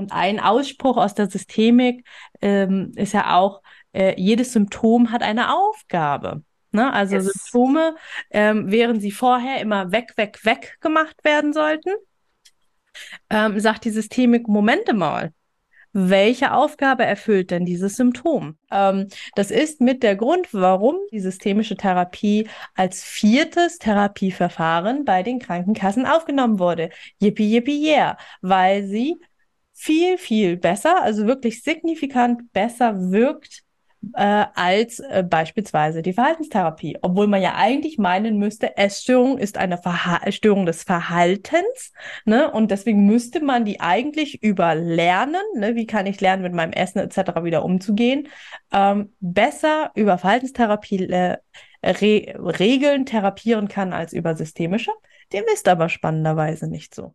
Und ein Ausspruch aus der Systemik ähm, ist ja auch, äh, jedes Symptom hat eine Aufgabe. Ne? Also yes. Symptome, ähm, während sie vorher immer weg, weg, weg gemacht werden sollten, ähm, sagt die Systemik, Momente mal, welche Aufgabe erfüllt denn dieses Symptom? Ähm, das ist mit der Grund, warum die systemische Therapie als viertes Therapieverfahren bei den Krankenkassen aufgenommen wurde. Yippie, yippie, yeah, weil sie viel, viel besser, also wirklich signifikant besser wirkt äh, als äh, beispielsweise die Verhaltenstherapie. Obwohl man ja eigentlich meinen müsste, Essstörung ist eine Verha Störung des Verhaltens. Ne? Und deswegen müsste man die eigentlich überlernen. Ne? Wie kann ich lernen, mit meinem Essen etc. wieder umzugehen? Ähm, besser über Verhaltenstherapie äh, Re Regeln therapieren kann als über systemische. Dem ist aber spannenderweise nicht so.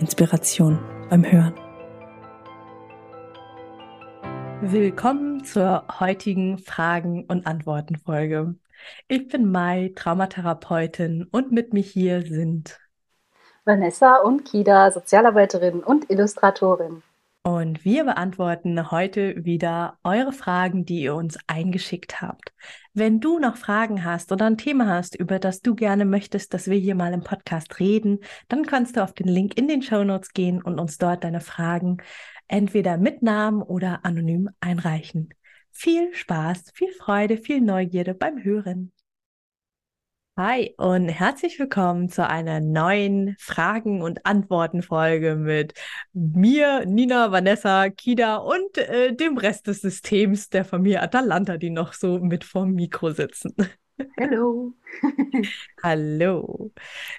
Inspiration beim Hören. Willkommen zur heutigen Fragen- und Antworten-Folge. Ich bin Mai, Traumatherapeutin und mit mir hier sind Vanessa und Kida, Sozialarbeiterin und Illustratorin. Und wir beantworten heute wieder eure Fragen, die ihr uns eingeschickt habt. Wenn du noch Fragen hast oder ein Thema hast, über das du gerne möchtest, dass wir hier mal im Podcast reden, dann kannst du auf den Link in den Show Notes gehen und uns dort deine Fragen entweder mit Namen oder anonym einreichen. Viel Spaß, viel Freude, viel Neugierde beim Hören. Hi und herzlich willkommen zu einer neuen Fragen- und Antworten-Folge mit mir, Nina, Vanessa, Kida und äh, dem Rest des Systems der Familie Atalanta, die noch so mit vorm Mikro sitzen. Hallo. Hallo.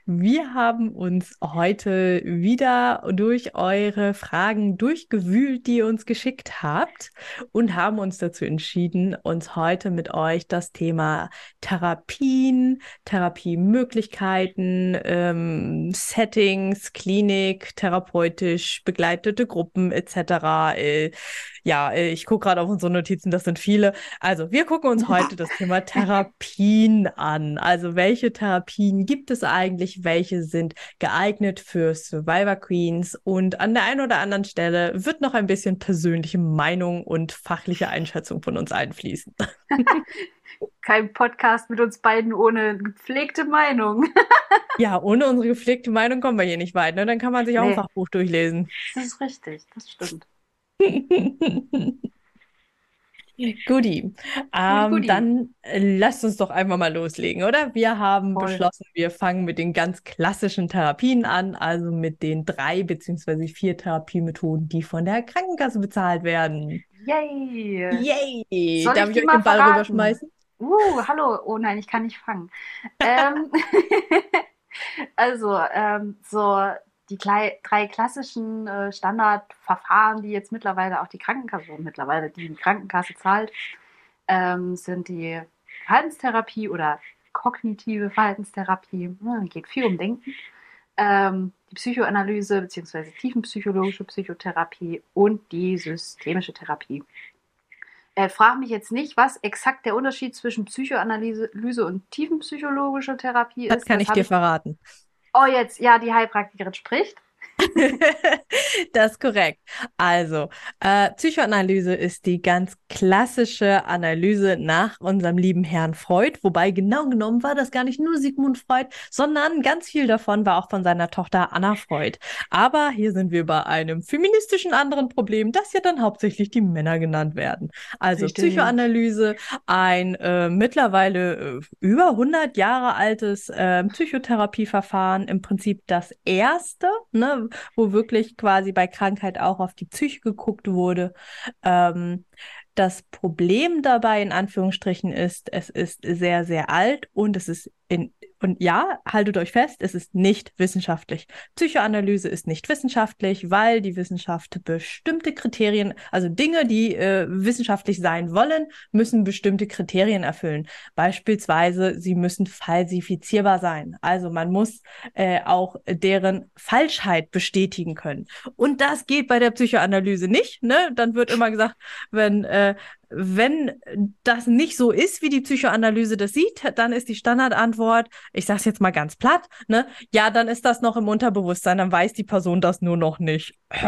Wir haben uns heute wieder durch eure Fragen durchgewühlt, die ihr uns geschickt habt und haben uns dazu entschieden, uns heute mit euch das Thema Therapien, Therapiemöglichkeiten, ähm, Settings, Klinik, therapeutisch begleitete Gruppen etc. Äh, ja, äh, ich gucke gerade auf unsere Notizen, das sind viele. Also wir gucken uns heute das Thema Therapien an. Also welche Therapien gibt es eigentlich? Welche sind geeignet für Survivor Queens? Und an der einen oder anderen Stelle wird noch ein bisschen persönliche Meinung und fachliche Einschätzung von uns einfließen. Kein Podcast mit uns beiden ohne gepflegte Meinung. ja, ohne unsere gepflegte Meinung kommen wir hier nicht weit. Ne? Dann kann man sich auch nee. ein Fachbuch durchlesen. Das ist richtig, das stimmt. Guti. Ähm, dann äh, lasst uns doch einfach mal loslegen, oder? Wir haben Voll. beschlossen, wir fangen mit den ganz klassischen Therapien an, also mit den drei beziehungsweise vier Therapiemethoden, die von der Krankenkasse bezahlt werden. Yay! Yay! Soll Darf ich, ich euch den Ball verraten? rüberschmeißen? Uh, hallo. Oh nein, ich kann nicht fangen. ähm, also, ähm, so die drei klassischen äh, Standardverfahren, die jetzt mittlerweile auch die Krankenkasse, mittlerweile die, die Krankenkasse zahlt, ähm, sind die Verhaltenstherapie oder kognitive Verhaltenstherapie. Ja, geht viel um Denken. Ähm, die Psychoanalyse bzw. tiefenpsychologische Psychotherapie und die systemische Therapie. Äh, frag mich jetzt nicht, was exakt der Unterschied zwischen Psychoanalyse und tiefenpsychologischer Therapie ist. Das kann ich dir verraten. Oh, jetzt, ja, die Heilpraktikerin spricht. das ist korrekt. Also, äh, Psychoanalyse ist die ganz klassische Analyse nach unserem lieben Herrn Freud, wobei genau genommen war das gar nicht nur Sigmund Freud, sondern ganz viel davon war auch von seiner Tochter Anna Freud. Aber hier sind wir bei einem feministischen anderen Problem, das ja dann hauptsächlich die Männer genannt werden. Also Richtig. Psychoanalyse, ein äh, mittlerweile äh, über 100 Jahre altes äh, Psychotherapieverfahren, im Prinzip das erste, ne, wo wirklich quasi bei Krankheit auch auf die Psyche geguckt wurde. Ähm, das Problem dabei in Anführungsstrichen ist, es ist sehr, sehr alt und es ist in Und ja, haltet euch fest, es ist nicht wissenschaftlich. Psychoanalyse ist nicht wissenschaftlich, weil die Wissenschaft bestimmte Kriterien, also Dinge, die äh, wissenschaftlich sein wollen, müssen bestimmte Kriterien erfüllen. Beispielsweise, sie müssen falsifizierbar sein. Also man muss äh, auch deren Falschheit bestätigen können. Und das geht bei der Psychoanalyse nicht. Ne? Dann wird immer gesagt, wenn äh, wenn das nicht so ist, wie die Psychoanalyse das sieht, dann ist die Standardantwort, ich sage es jetzt mal ganz platt, ne, ja, dann ist das noch im Unterbewusstsein, dann weiß die Person das nur noch nicht.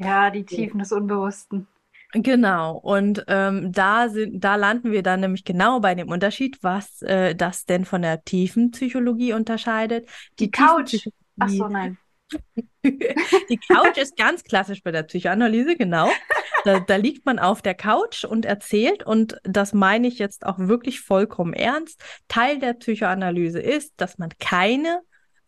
Ja, die Tiefen des Unbewussten. Genau, und ähm, da sind, da landen wir dann nämlich genau bei dem Unterschied, was äh, das denn von der tiefen Psychologie unterscheidet. Die, die Couch. Ach so, nein. Die Couch ist ganz klassisch bei der Psychoanalyse, genau. Da, da, liegt man auf der Couch und erzählt, und das meine ich jetzt auch wirklich vollkommen ernst. Teil der Psychoanalyse ist, dass man keine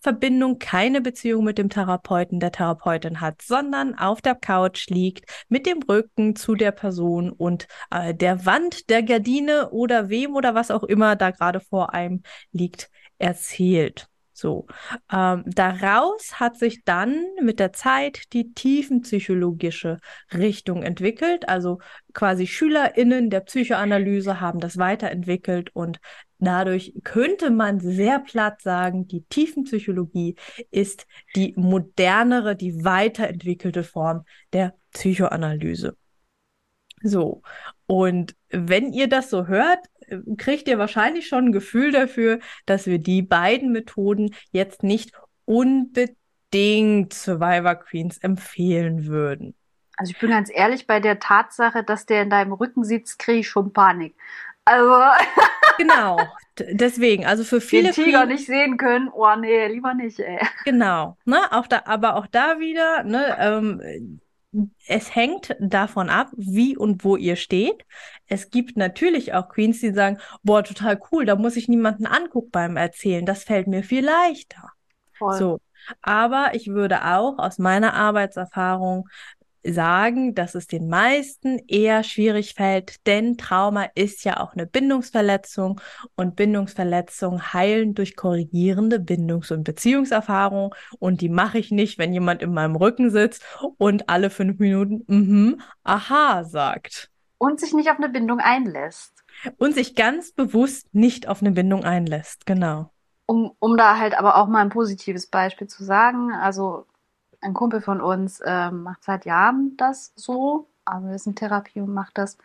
Verbindung, keine Beziehung mit dem Therapeuten, der Therapeutin hat, sondern auf der Couch liegt mit dem Rücken zu der Person und äh, der Wand, der Gardine oder wem oder was auch immer da gerade vor einem liegt, erzählt. So, ähm, daraus hat sich dann mit der Zeit die tiefenpsychologische Richtung entwickelt. Also quasi SchülerInnen der Psychoanalyse haben das weiterentwickelt und dadurch könnte man sehr platt sagen, die Tiefenpsychologie ist die modernere, die weiterentwickelte Form der Psychoanalyse. So, und wenn ihr das so hört, kriegt ihr wahrscheinlich schon ein Gefühl dafür, dass wir die beiden Methoden jetzt nicht unbedingt Survivor Queens empfehlen würden. Also ich bin ganz ehrlich, bei der Tatsache, dass der in deinem Rücken sitzt, kriege ich schon Panik. Also. genau. Deswegen, also für viele. Den Tiger Queen, nicht sehen können, oh nee, lieber nicht, ey. Genau. Ne, auch da, aber auch da wieder, ne, ähm, es hängt davon ab, wie und wo ihr steht. Es gibt natürlich auch Queens, die sagen, boah, total cool, da muss ich niemanden angucken beim Erzählen. Das fällt mir viel leichter. Voll. So. Aber ich würde auch aus meiner Arbeitserfahrung sagen, dass es den meisten eher schwierig fällt, denn Trauma ist ja auch eine Bindungsverletzung und Bindungsverletzungen heilen durch korrigierende Bindungs- und Beziehungserfahrungen und die mache ich nicht, wenn jemand in meinem Rücken sitzt und alle fünf Minuten mhm, aha sagt. Und sich nicht auf eine Bindung einlässt. Und sich ganz bewusst nicht auf eine Bindung einlässt, genau. Um, um da halt aber auch mal ein positives Beispiel zu sagen, also ein Kumpel von uns ähm, macht seit Jahren das so, also ist in Therapie und macht das.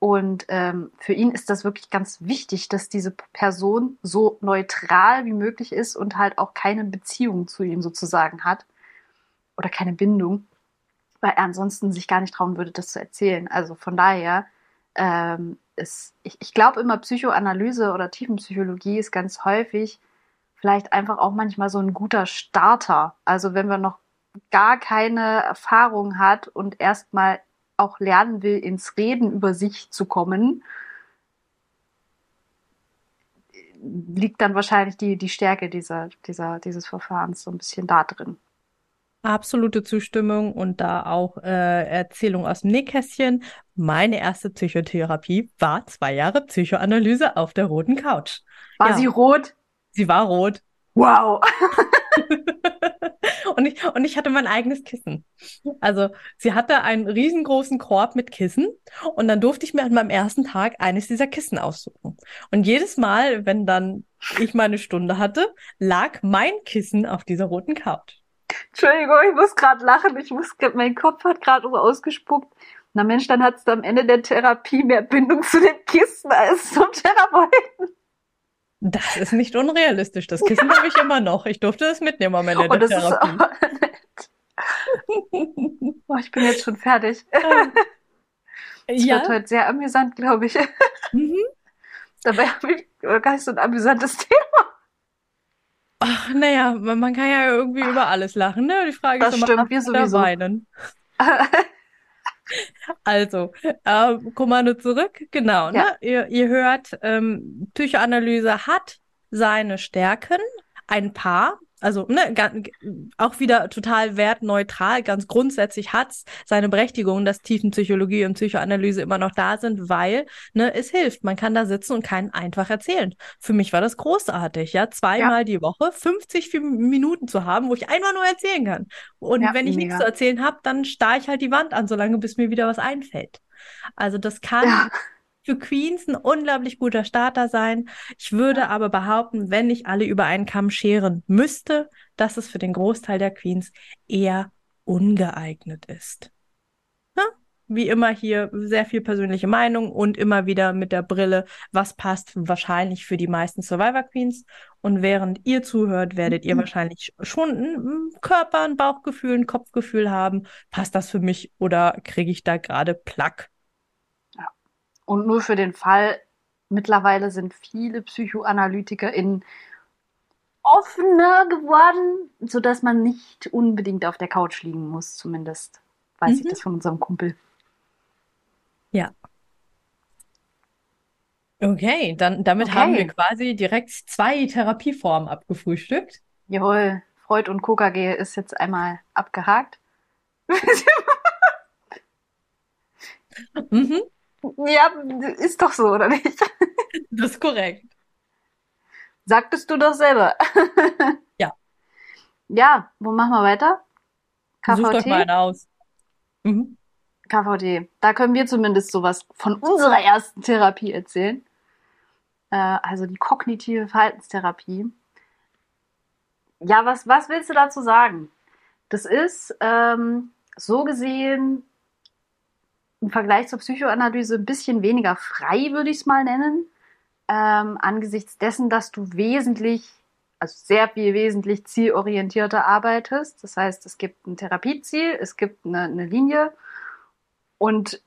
Und ähm, für ihn ist das wirklich ganz wichtig, dass diese Person so neutral wie möglich ist und halt auch keine Beziehung zu ihm sozusagen hat oder keine Bindung, weil er ansonsten sich gar nicht trauen würde, das zu erzählen. Also von daher ähm, ist, ich, ich glaube immer Psychoanalyse oder Tiefenpsychologie ist ganz häufig vielleicht einfach auch manchmal so ein guter Starter. Also wenn wir noch gar keine Erfahrung hat und erstmal auch lernen will, ins Reden über sich zu kommen, liegt dann wahrscheinlich die, die Stärke dieser, dieser, dieses Verfahrens so ein bisschen da drin. Absolute Zustimmung und da auch äh, Erzählung aus dem Nähkästchen. Meine erste Psychotherapie war zwei Jahre Psychoanalyse auf der roten Couch. War ja. sie rot? Sie war rot. Wow. und, ich, und ich hatte mein eigenes Kissen. Also sie hatte einen riesengroßen Korb mit Kissen und dann durfte ich mir an meinem ersten Tag eines dieser Kissen aussuchen. Und jedes Mal, wenn dann ich meine Stunde hatte, lag mein Kissen auf dieser roten Couch. Entschuldigung, ich muss gerade lachen. Ich muss, mein Kopf hat gerade so ausgespuckt. Na Mensch, dann hattest du am Ende der Therapie mehr Bindung zu dem Kissen als zum Therapeuten. Das ist nicht unrealistisch. Das Kissen habe ich immer noch. Ich durfte es mitnehmen am Ende oh, der Therapie. oh, ich bin jetzt schon fertig. Ähm, das ja. wird heute sehr amüsant, glaube ich. Mhm. Dabei habe ich gar nicht so ein amüsantes Thema. Ach, naja, man, man kann ja irgendwie über alles lachen, ne? Die Frage das ist immer, stimmt, wir sowieso. weinen. Also, äh, Kommando zurück, genau. Ne? Ja. Ne? Ihr, ihr hört, ähm, Psychoanalyse hat seine Stärken, ein paar. Also ne, auch wieder total wertneutral, ganz grundsätzlich hat es seine Berechtigung, dass Tiefenpsychologie und Psychoanalyse immer noch da sind, weil ne, es hilft. Man kann da sitzen und kann einfach erzählen. Für mich war das großartig, ja, zweimal ja. die Woche 50 Minuten zu haben, wo ich einfach nur erzählen kann. Und ja, wenn ich nichts zu erzählen habe, dann starre ich halt die Wand an, solange bis mir wieder was einfällt. Also das kann ja für Queens ein unglaublich guter Starter sein. Ich würde aber behaupten, wenn ich alle über einen Kamm scheren müsste, dass es für den Großteil der Queens eher ungeeignet ist. Ja? Wie immer hier sehr viel persönliche Meinung und immer wieder mit der Brille, was passt wahrscheinlich für die meisten Survivor Queens. Und während ihr zuhört, werdet ihr mhm. wahrscheinlich schon ein Körper, ein Bauchgefühl, ein Kopfgefühl haben. Passt das für mich oder kriege ich da gerade Plack? Und nur für den Fall, mittlerweile sind viele PsychoanalytikerInnen offener geworden, sodass man nicht unbedingt auf der Couch liegen muss, zumindest. Weiß mhm. ich das von unserem Kumpel. Ja. Okay, dann damit okay. haben wir quasi direkt zwei Therapieformen abgefrühstückt. Jawohl, Freud und KKG ist jetzt einmal abgehakt. mhm. Ja, ist doch so, oder nicht? Das ist korrekt. Sagtest du doch selber. Ja. Ja, wo machen wir weiter? KVT? Such doch mal einen aus. Mhm. KVT. Da können wir zumindest sowas von unserer ersten Therapie erzählen. Äh, also die kognitive Verhaltenstherapie. Ja, was, was willst du dazu sagen? Das ist ähm, so gesehen im Vergleich zur Psychoanalyse ein bisschen weniger frei, würde ich es mal nennen. Ähm, angesichts dessen, dass du wesentlich, also sehr viel wesentlich zielorientierter arbeitest. Das heißt, es gibt ein Therapieziel, es gibt eine, eine Linie und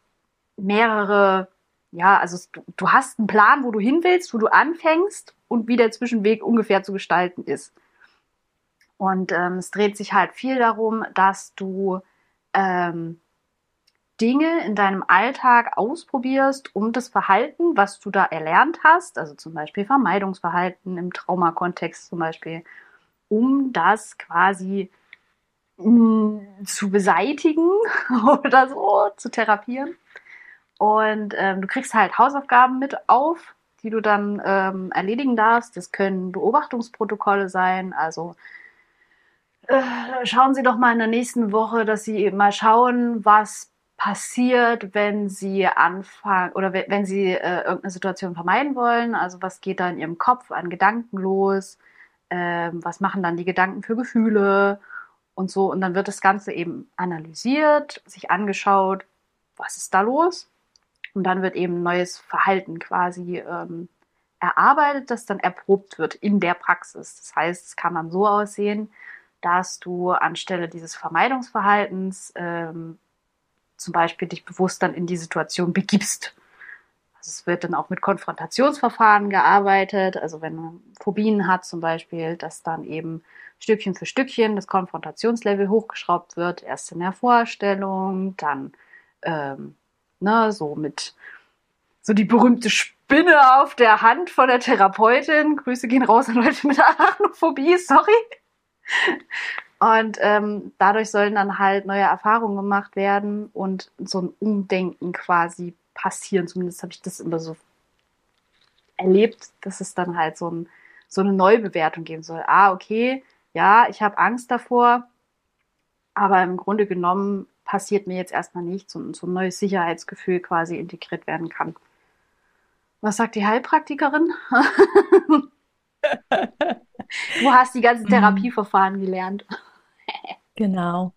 mehrere, ja, also du, du hast einen Plan, wo du hin willst, wo du anfängst und wie der Zwischenweg ungefähr zu gestalten ist. Und ähm, es dreht sich halt viel darum, dass du ähm, Dinge in deinem Alltag ausprobierst, um das Verhalten, was du da erlernt hast, also zum Beispiel Vermeidungsverhalten im Traumakontext zum Beispiel, um das quasi mm, zu beseitigen oder so, zu therapieren. Und ähm, du kriegst halt Hausaufgaben mit auf, die du dann ähm, erledigen darfst. Das können Beobachtungsprotokolle sein, also äh, schauen Sie doch mal in der nächsten Woche, dass Sie mal schauen, was passiert, wenn sie anfangen oder wenn sie äh, irgendeine Situation vermeiden wollen. Also was geht da in ihrem Kopf an Gedanken los? Ähm, was machen dann die Gedanken für Gefühle und so? Und dann wird das Ganze eben analysiert, sich angeschaut, was ist da los? Und dann wird eben neues Verhalten quasi ähm, erarbeitet, das dann erprobt wird in der Praxis. Das heißt, es kann dann so aussehen, dass du anstelle dieses Vermeidungsverhaltens ähm, zum Beispiel dich bewusst dann in die Situation begibst. Also es wird dann auch mit Konfrontationsverfahren gearbeitet. Also wenn man Phobien hat zum Beispiel, dass dann eben Stückchen für Stückchen das Konfrontationslevel hochgeschraubt wird. Erst in der Vorstellung, dann ähm, ne, so mit so die berühmte Spinne auf der Hand von der Therapeutin. Grüße gehen raus an Leute mit Arachnophobie, sorry. Und ähm, dadurch sollen dann halt neue Erfahrungen gemacht werden und so ein Umdenken quasi passieren. Zumindest habe ich das immer so erlebt, dass es dann halt so, ein, so eine Neubewertung geben soll. Ah, okay, ja, ich habe Angst davor, aber im Grunde genommen passiert mir jetzt erstmal nichts und so ein neues Sicherheitsgefühl quasi integriert werden kann. Was sagt die Heilpraktikerin? du hast die ganzen mhm. Therapieverfahren gelernt. Genau.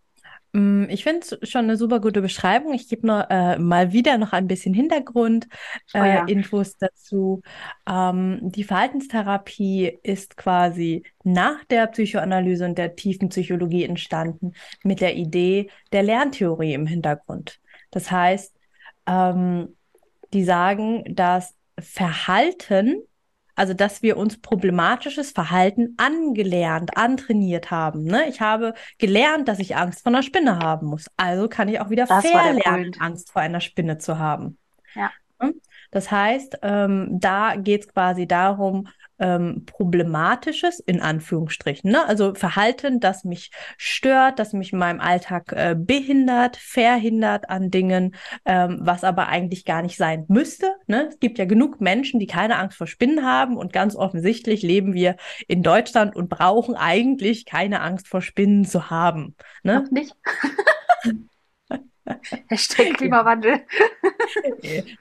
Mm, ich finde es schon eine super gute Beschreibung. Ich gebe äh, mal wieder noch ein bisschen Hintergrund, äh, oh ja. Infos dazu. Ähm, die Verhaltenstherapie ist quasi nach der Psychoanalyse und der tiefen Psychologie entstanden mit der Idee der Lerntheorie im Hintergrund. Das heißt, ähm, die sagen, dass Verhalten also, dass wir uns problematisches Verhalten angelernt, antrainiert haben. Ne? Ich habe gelernt, dass ich Angst vor einer Spinne haben muss. Also kann ich auch wieder das verlernen, Angst vor einer Spinne zu haben. Ja. Das heißt, ähm, da geht es quasi darum, ähm, problematisches, in Anführungsstrichen, ne? also Verhalten, das mich stört, das mich in meinem Alltag äh, behindert, verhindert an Dingen, ähm, was aber eigentlich gar nicht sein müsste. Ne? Es gibt ja genug Menschen, die keine Angst vor Spinnen haben und ganz offensichtlich leben wir in Deutschland und brauchen eigentlich keine Angst vor Spinnen zu haben. Ne? Noch nicht. Hashtag Klimawandel.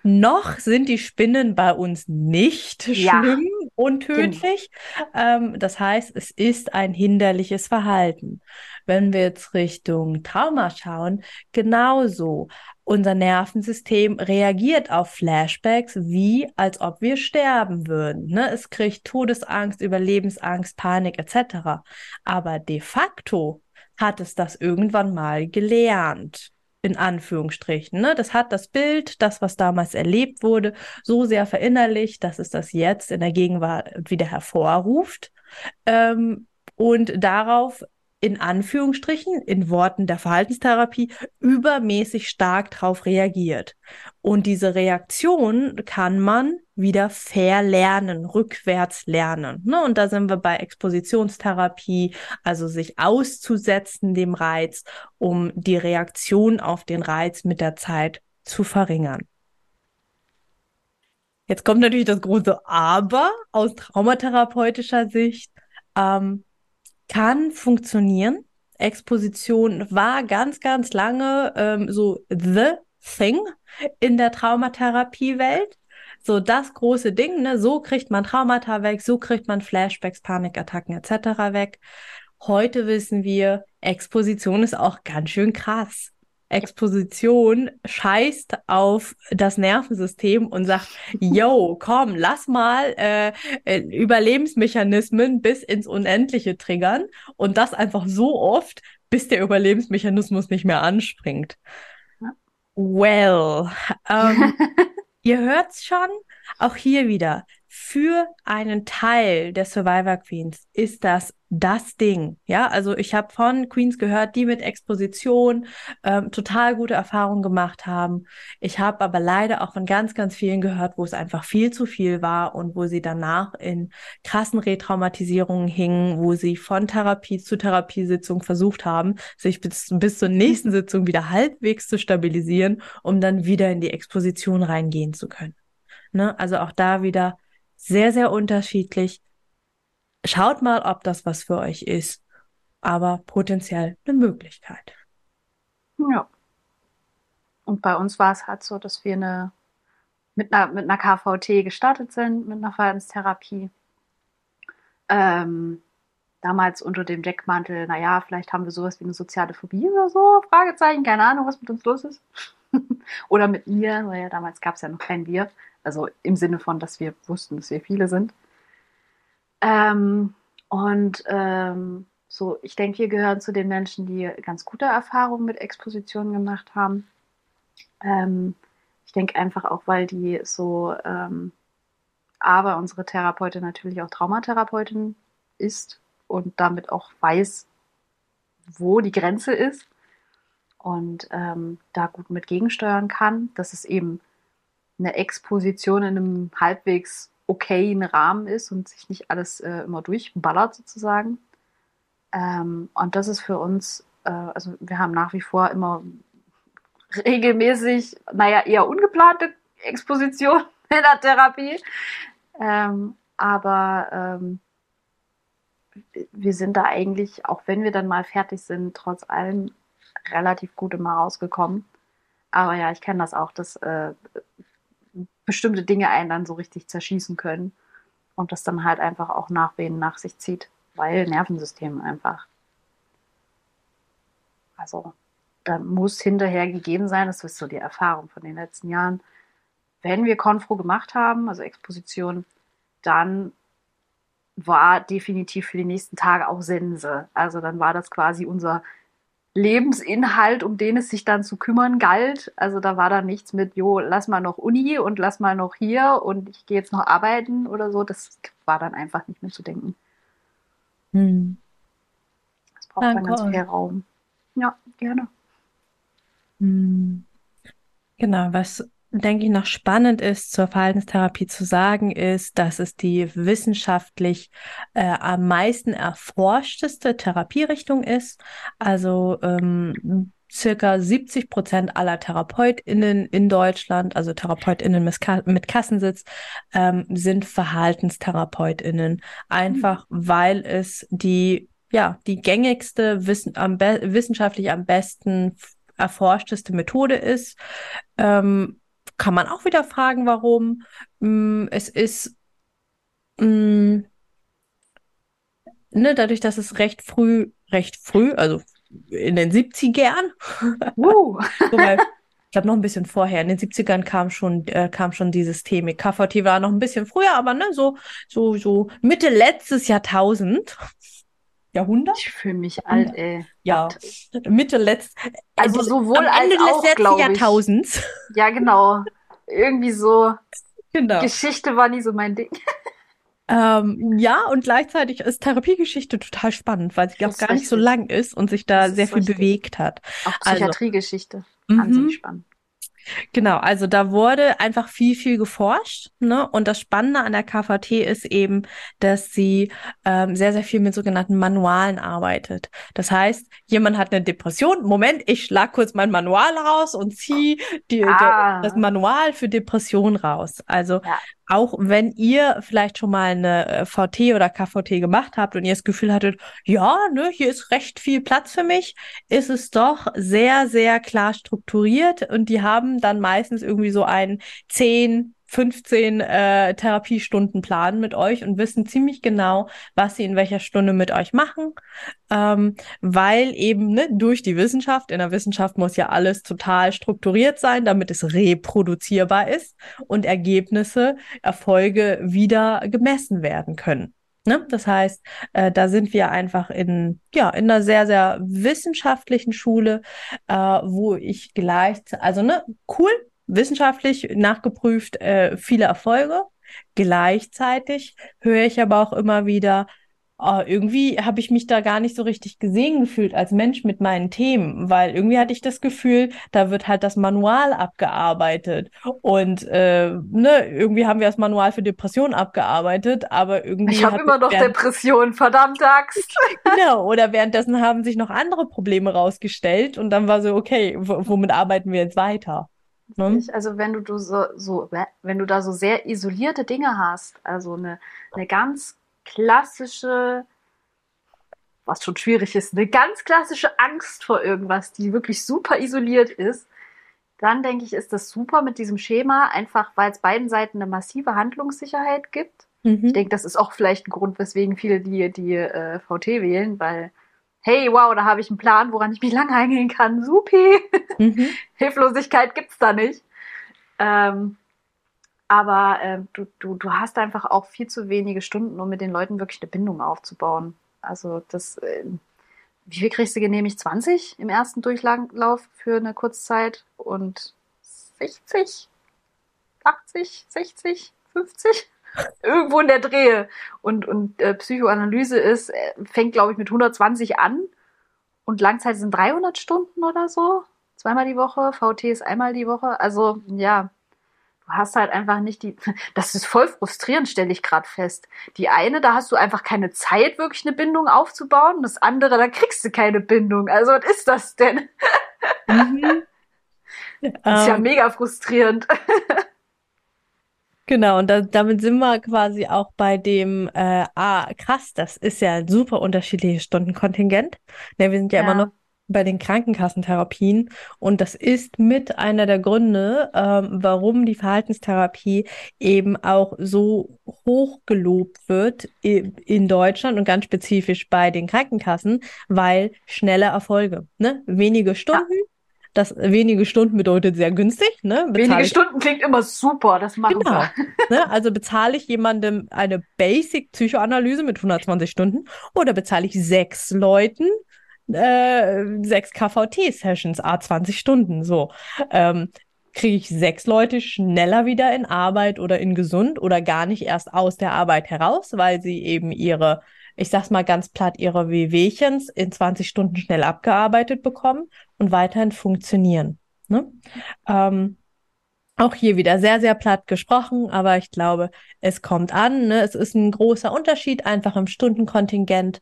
Noch sind die Spinnen bei uns nicht ja. schlimm und genau. tödlich. Ähm, das heißt, es ist ein hinderliches Verhalten. Wenn wir jetzt Richtung Trauma schauen, genauso. Unser Nervensystem reagiert auf Flashbacks wie als ob wir sterben würden. Ne? Es kriegt Todesangst, Überlebensangst, Panik etc. Aber de facto hat es das irgendwann mal gelernt in Anführungsstrichen. Ne? Das hat das Bild, das, was damals erlebt wurde, so sehr verinnerlicht, dass es das jetzt in der Gegenwart wieder hervorruft ähm, und darauf in Anführungsstrichen, in Worten der Verhaltenstherapie, übermäßig stark darauf reagiert. Und diese Reaktion kann man wieder verlernen, rückwärts lernen. Ne? Und da sind wir bei Expositionstherapie, also sich auszusetzen dem Reiz, um die Reaktion auf den Reiz mit der Zeit zu verringern. Jetzt kommt natürlich das große Aber aus traumatherapeutischer Sicht. Ähm, kann funktionieren. Exposition war ganz, ganz lange ähm, so the thing in der Traumatherapiewelt. So das große Ding, ne? So kriegt man Traumata weg, so kriegt man Flashbacks, Panikattacken etc. weg. Heute wissen wir, Exposition ist auch ganz schön krass. Exposition scheißt auf das Nervensystem und sagt, yo, komm, lass mal äh, äh, Überlebensmechanismen bis ins Unendliche triggern und das einfach so oft, bis der Überlebensmechanismus nicht mehr anspringt. Well, ähm, ihr hört's schon, auch hier wieder, für einen Teil der Survivor Queens ist das das Ding. Ja, also ich habe von Queens gehört, die mit Exposition ähm, total gute Erfahrungen gemacht haben. Ich habe aber leider auch von ganz, ganz vielen gehört, wo es einfach viel zu viel war und wo sie danach in krassen Retraumatisierungen hingen, wo sie von Therapie zu Therapiesitzung versucht haben, sich bis, bis zur nächsten Sitzung wieder halbwegs zu stabilisieren, um dann wieder in die Exposition reingehen zu können. Ne? Also auch da wieder sehr, sehr unterschiedlich Schaut mal, ob das was für euch ist, aber potenziell eine Möglichkeit. Ja. Und bei uns war es halt so, dass wir eine, mit, einer, mit einer KVT gestartet sind, mit einer Verhaltenstherapie. Ähm, damals unter dem Deckmantel, naja, vielleicht haben wir sowas wie eine soziale Phobie oder so, Fragezeichen, keine Ahnung, was mit uns los ist. oder mit mir, weil ja damals gab es ja noch kein Wir. Also im Sinne von, dass wir wussten, dass wir viele sind. Ähm, und ähm, so, ich denke, wir gehören zu den Menschen, die ganz gute Erfahrungen mit Expositionen gemacht haben. Ähm, ich denke einfach auch, weil die so, ähm, aber unsere Therapeutin natürlich auch Traumatherapeutin ist und damit auch weiß, wo die Grenze ist und ähm, da gut mit gegensteuern kann, dass es eben eine Exposition in einem halbwegs okayen Rahmen ist und sich nicht alles äh, immer durchballert sozusagen. Ähm, und das ist für uns, äh, also wir haben nach wie vor immer regelmäßig, naja, eher ungeplante Exposition in der Therapie. Ähm, aber ähm, wir sind da eigentlich, auch wenn wir dann mal fertig sind, trotz allem relativ gut immer rausgekommen. Aber ja, ich kenne das auch, dass äh, bestimmte Dinge einen dann so richtig zerschießen können und das dann halt einfach auch Nachwehen nach sich zieht, weil Nervensystem einfach. Also da muss hinterher gegeben sein, das ist so die Erfahrung von den letzten Jahren. Wenn wir Konfro gemacht haben, also Exposition, dann war definitiv für die nächsten Tage auch Sense. Also dann war das quasi unser Lebensinhalt, um den es sich dann zu kümmern galt. Also da war dann nichts mit, jo, lass mal noch Uni und lass mal noch hier und ich gehe jetzt noch arbeiten oder so. Das war dann einfach nicht mehr zu denken. Hm. Das braucht Danke. dann ganz viel Raum. Ja, gerne. Hm. Genau, was denke ich, noch spannend ist, zur Verhaltenstherapie zu sagen, ist, dass es die wissenschaftlich äh, am meisten erforschteste Therapierichtung ist. Also ähm, circa 70 Prozent aller TherapeutInnen in Deutschland, also TherapeutInnen mit, mit Kassensitz, ähm, sind VerhaltenstherapeutInnen. Einfach mhm. weil es die, ja, die gängigste, wissen, am wissenschaftlich am besten erforschteste Methode ist. Ähm, kann man auch wieder fragen, warum. Mm, es ist mm, ne, dadurch, dass es recht früh, recht früh, also in den 70ern. Uh. so, weil, ich glaube noch ein bisschen vorher. In den 70ern kam schon, äh, kam schon dieses Thema. KVT war noch ein bisschen früher, aber ne, so, so, so Mitte letztes Jahrtausend. Jahrhundert? Ich fühle mich alt, ey. Ja, Mitte letztes. Also, also sowohl als Ende auch, des letzten Jahrtausends. Ja, genau. Irgendwie so. Genau. Geschichte war nie so mein Ding. Ähm, ja, und gleichzeitig ist Therapiegeschichte total spannend, weil sie auch gar nicht so lang ist und sich da sehr viel richtig. bewegt hat. Auch also Psychiatriegeschichte. Also, Wahnsinnig spannend. Genau, also da wurde einfach viel, viel geforscht. Ne? Und das Spannende an der KVT ist eben, dass sie ähm, sehr, sehr viel mit sogenannten Manualen arbeitet. Das heißt, jemand hat eine Depression. Moment, ich schlag kurz mein Manual raus und ziehe ah. das Manual für Depression raus. Also ja auch wenn ihr vielleicht schon mal eine äh, VT oder KVT gemacht habt und ihr das Gefühl hattet, ja, ne, hier ist recht viel Platz für mich, ist es doch sehr, sehr klar strukturiert und die haben dann meistens irgendwie so einen 10, 15 äh, Therapiestundenplan mit euch und wissen ziemlich genau, was sie in welcher Stunde mit euch machen, ähm, weil eben ne, durch die Wissenschaft, in der Wissenschaft muss ja alles total strukturiert sein, damit es reproduzierbar ist und Ergebnisse, Erfolge wieder gemessen werden können. Ne? Das heißt, äh, da sind wir einfach in, ja, in einer sehr, sehr wissenschaftlichen Schule, äh, wo ich gleich, also ne, cool, wissenschaftlich nachgeprüft äh, viele Erfolge. Gleichzeitig höre ich aber auch immer wieder, oh, irgendwie habe ich mich da gar nicht so richtig gesehen gefühlt als Mensch mit meinen Themen, weil irgendwie hatte ich das Gefühl, da wird halt das Manual abgearbeitet und äh, ne, irgendwie haben wir das Manual für Depressionen abgearbeitet, aber irgendwie ich habe immer noch Depressionen, verdammt Axt. genau, oder währenddessen haben sich noch andere Probleme rausgestellt und dann war so okay, womit arbeiten wir jetzt weiter? Ne? Also wenn du, so, so, wenn du da so sehr isolierte Dinge hast, also eine, eine ganz klassische, was schon schwierig ist, eine ganz klassische Angst vor irgendwas, die wirklich super isoliert ist, dann denke ich, ist das super mit diesem Schema, einfach weil es beiden Seiten eine massive Handlungssicherheit gibt. Mhm. Ich denke, das ist auch vielleicht ein Grund, weswegen viele die, die äh, VT wählen, weil hey, wow, da habe ich einen Plan, woran ich mich lange eingehen kann. Supi. Mhm. Hilflosigkeit gibt's da nicht. Ähm, aber äh, du, du, du hast einfach auch viel zu wenige Stunden, um mit den Leuten wirklich eine Bindung aufzubauen. Also das, äh, wie viel kriegst du genehmigt? 20 im ersten Durchlauf für eine Kurzzeit und 60, 80, 60, 50? Irgendwo in der Drehe. Und, und äh, Psychoanalyse ist, äh, fängt, glaube ich, mit 120 an. Und Langzeit sind 300 Stunden oder so. Zweimal die Woche. VT ist einmal die Woche. Also, ja. Du hast halt einfach nicht die. Das ist voll frustrierend, stelle ich gerade fest. Die eine, da hast du einfach keine Zeit, wirklich eine Bindung aufzubauen. Das andere, da kriegst du keine Bindung. Also, was ist das denn? Mhm. Das ist ja ähm. mega frustrierend. Genau, und da, damit sind wir quasi auch bei dem, äh, ah, krass, das ist ja ein super unterschiedliches Stundenkontingent. Ne, wir sind ja, ja, immer noch bei den Krankenkassentherapien und das ist mit einer der Gründe, ähm, warum die Verhaltenstherapie eben auch so hoch gelobt wird in Deutschland und ganz spezifisch bei den Krankenkassen, weil schnelle Erfolge, ne? Wenige Stunden. Ja das wenige Stunden bedeutet sehr günstig. Ne? wenige ich, Stunden klingt immer super, das machen genau, wir. Ne? Also bezahle ich jemandem eine Basic-Psychoanalyse mit 120 Stunden oder bezahle ich sechs Leuten äh, sechs KVT-Sessions, a 20 Stunden, so. Ähm, kriege ich sechs Leute schneller wieder in Arbeit oder in gesund oder gar nicht erst aus der Arbeit heraus, weil sie eben ihre ich sag's mal ganz platt, ihre Wehwehchens in 20 Stunden schnell abgearbeitet bekommen und weiterhin funktionieren. Ne? Ähm, Auch hier wieder sehr, sehr platt gesprochen, aber ich glaube, es kommt an. Ne? Es ist ein großer Unterschied einfach im Stundenkontingent.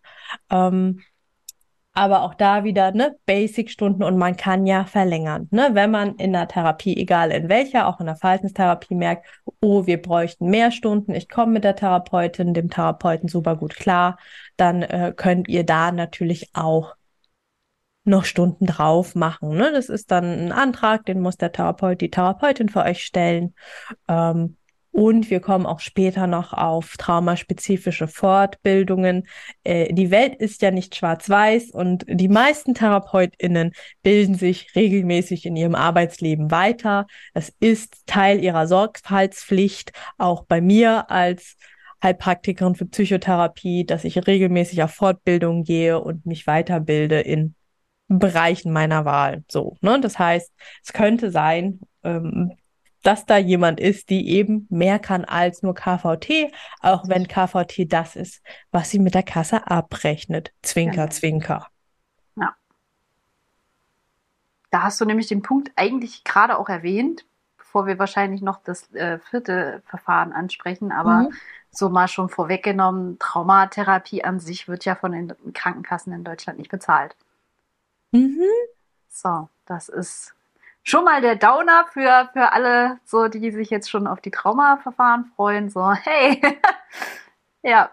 Ähm, aber auch da wieder ne Basic-Stunden und man kann ja verlängern. Ne? Wenn man in der Therapie, egal in welcher, auch in der Verhaltenstherapie merkt, oh, wir bräuchten mehr Stunden, ich komme mit der Therapeutin, dem Therapeuten super gut klar, dann äh, könnt ihr da natürlich auch noch Stunden drauf machen. Ne? Das ist dann ein Antrag, den muss der Therapeut, die Therapeutin für euch stellen. Ähm, und wir kommen auch später noch auf traumaspezifische Fortbildungen. Äh, die Welt ist ja nicht schwarz-weiß und die meisten TherapeutInnen bilden sich regelmäßig in ihrem Arbeitsleben weiter. Das ist Teil ihrer Sorgfaltspflicht, auch bei mir als Heilpraktikerin für Psychotherapie, dass ich regelmäßig auf Fortbildungen gehe und mich weiterbilde in Bereichen meiner Wahl. So, ne? Das heißt, es könnte sein, ähm, dass da jemand ist, die eben mehr kann als nur KVT, auch wenn KVT das ist, was sie mit der Kasse abrechnet. Zwinker, genau. zwinker. Ja. Da hast du nämlich den Punkt eigentlich gerade auch erwähnt, bevor wir wahrscheinlich noch das äh, vierte Verfahren ansprechen, aber mhm. so mal schon vorweggenommen, Traumatherapie an sich wird ja von den Krankenkassen in Deutschland nicht bezahlt. Mhm. So, das ist schon mal der Downer für, für alle, so die sich jetzt schon auf die Traumaverfahren freuen. So, hey, ja.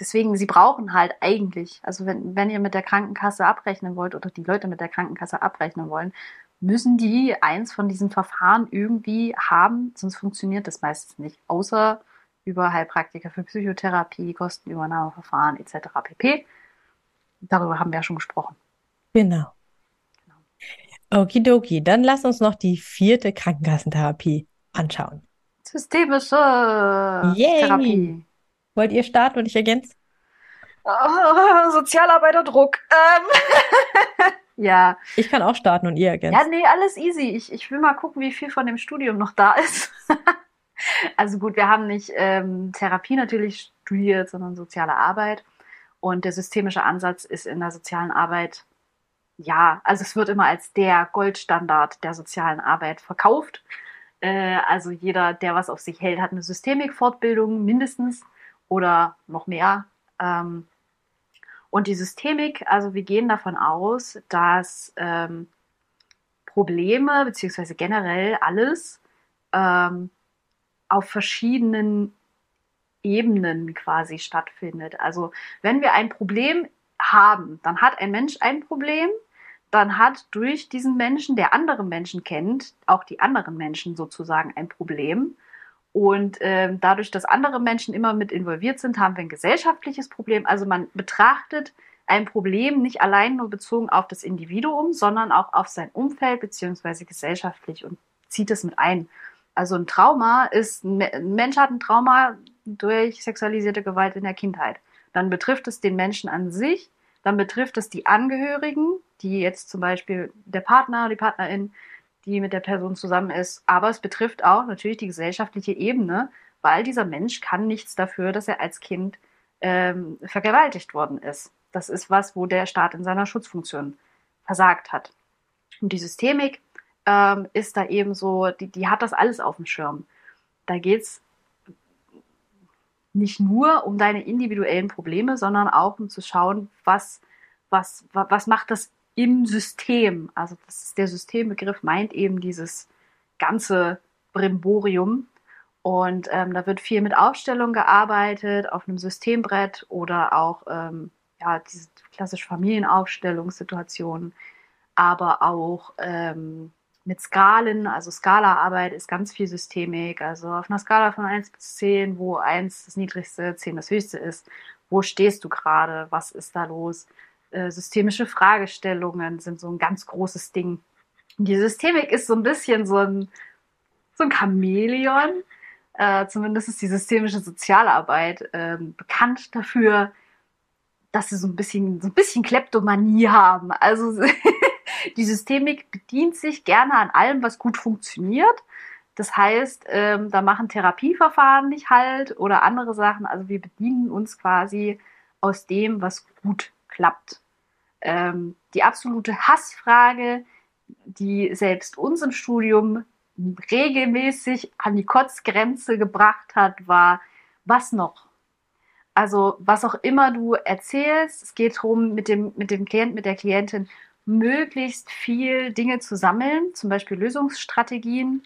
Deswegen, sie brauchen halt eigentlich, also wenn, wenn ihr mit der Krankenkasse abrechnen wollt oder die Leute mit der Krankenkasse abrechnen wollen, müssen die eins von diesen Verfahren irgendwie haben, sonst funktioniert das meistens nicht. Außer über Heilpraktiker für Psychotherapie, Kostenübernahmeverfahren etc. pp. Darüber haben wir ja schon gesprochen. Genau. Okidoki, dann lass uns noch die vierte Krankenkassentherapie anschauen. Systemische Yay. Therapie. Wollt ihr starten und ich ergänze? Oh, Sozialarbeiterdruck. Ähm. ja. Ich kann auch starten und ihr ergänzen. Ja, nee, alles easy. Ich, ich will mal gucken, wie viel von dem Studium noch da ist. also gut, wir haben nicht ähm, Therapie natürlich studiert, sondern soziale Arbeit. Und der systemische Ansatz ist in der sozialen Arbeit ja, also es wird immer als der Goldstandard der sozialen Arbeit verkauft. Äh, also jeder, der was auf sich hält, hat eine Systemik-Fortbildung mindestens oder noch mehr. Ähm, und die Systemik, also wir gehen davon aus, dass ähm, Probleme beziehungsweise generell alles ähm, auf verschiedenen Ebenen quasi stattfindet. Also wenn wir ein Problem haben, dann hat ein Mensch ein Problem dann hat durch diesen Menschen, der andere Menschen kennt, auch die anderen Menschen sozusagen ein Problem. Und äh, dadurch, dass andere Menschen immer mit involviert sind, haben wir ein gesellschaftliches Problem. Also man betrachtet ein Problem nicht allein nur bezogen auf das Individuum, sondern auch auf sein Umfeld beziehungsweise gesellschaftlich und zieht es mit ein. Also ein Trauma ist, ein Mensch hat ein Trauma durch sexualisierte Gewalt in der Kindheit. Dann betrifft es den Menschen an sich, dann betrifft es die Angehörigen, die jetzt zum Beispiel der Partner, die Partnerin, die mit der Person zusammen ist. Aber es betrifft auch natürlich die gesellschaftliche Ebene, weil dieser Mensch kann nichts dafür, dass er als Kind ähm, vergewaltigt worden ist. Das ist was, wo der Staat in seiner Schutzfunktion versagt hat. Und die Systemik ähm, ist da eben so, die, die hat das alles auf dem Schirm. Da geht es nicht nur um deine individuellen Probleme, sondern auch um zu schauen, was, was, was macht das im System. Also das ist der Systembegriff meint eben dieses ganze Brimborium. Und ähm, da wird viel mit Aufstellung gearbeitet, auf einem Systembrett oder auch ähm, ja, diese klassische Familienaufstellungssituationen, aber auch ähm, mit Skalen, also Skalaarbeit ist ganz viel Systemik. Also auf einer Skala von 1 bis 10, wo 1 das niedrigste, 10 das höchste ist, wo stehst du gerade, was ist da los? Äh, systemische Fragestellungen sind so ein ganz großes Ding. Die Systemik ist so ein bisschen so ein, so ein Chamäleon. Äh, zumindest ist die systemische Sozialarbeit äh, bekannt dafür, dass sie so ein bisschen, so ein bisschen Kleptomanie haben. Also die Systemik bedient sich gerne an allem, was gut funktioniert. Das heißt, ähm, da machen Therapieverfahren nicht halt oder andere Sachen. Also wir bedienen uns quasi aus dem, was gut klappt. Ähm, die absolute Hassfrage, die selbst uns im Studium regelmäßig an die Kotzgrenze gebracht hat, war, was noch? Also was auch immer du erzählst, es geht darum, mit dem, mit dem Klient, mit der Klientin möglichst viel Dinge zu sammeln, zum Beispiel Lösungsstrategien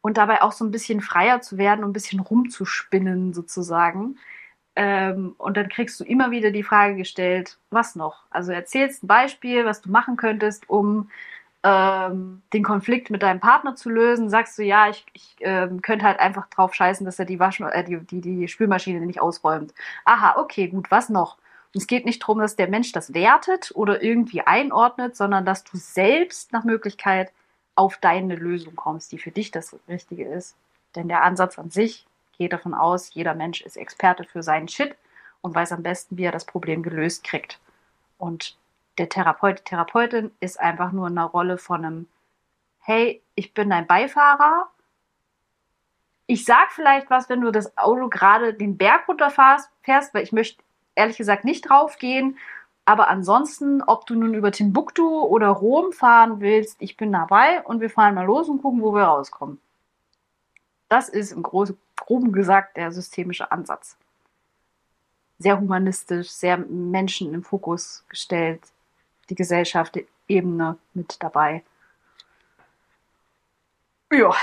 und dabei auch so ein bisschen freier zu werden und ein bisschen rumzuspinnen sozusagen. Ähm, und dann kriegst du immer wieder die Frage gestellt, was noch? Also erzählst ein Beispiel, was du machen könntest, um ähm, den Konflikt mit deinem Partner zu lösen. Sagst du, ja, ich, ich ähm, könnte halt einfach drauf scheißen, dass er die, Wasch äh, die, die, die Spülmaschine nicht ausräumt. Aha, okay, gut, was noch? Es geht nicht darum, dass der Mensch das wertet oder irgendwie einordnet, sondern dass du selbst nach Möglichkeit auf deine Lösung kommst, die für dich das Richtige ist. Denn der Ansatz an sich gehe davon aus, jeder Mensch ist Experte für seinen Shit und weiß am besten, wie er das Problem gelöst kriegt. Und der Therapeut, die Therapeutin ist einfach nur in einer Rolle von einem, hey, ich bin dein Beifahrer. Ich sag vielleicht was, wenn du das Auto gerade den Berg runterfährst, fährst, weil ich möchte ehrlich gesagt nicht draufgehen. Aber ansonsten, ob du nun über Timbuktu oder Rom fahren willst, ich bin dabei und wir fahren mal los und gucken, wo wir rauskommen. Das ist im Großen groben gesagt der systemische Ansatz. Sehr humanistisch, sehr Menschen im Fokus gestellt, die Gesellschaft, die Ebene mit dabei. Ja.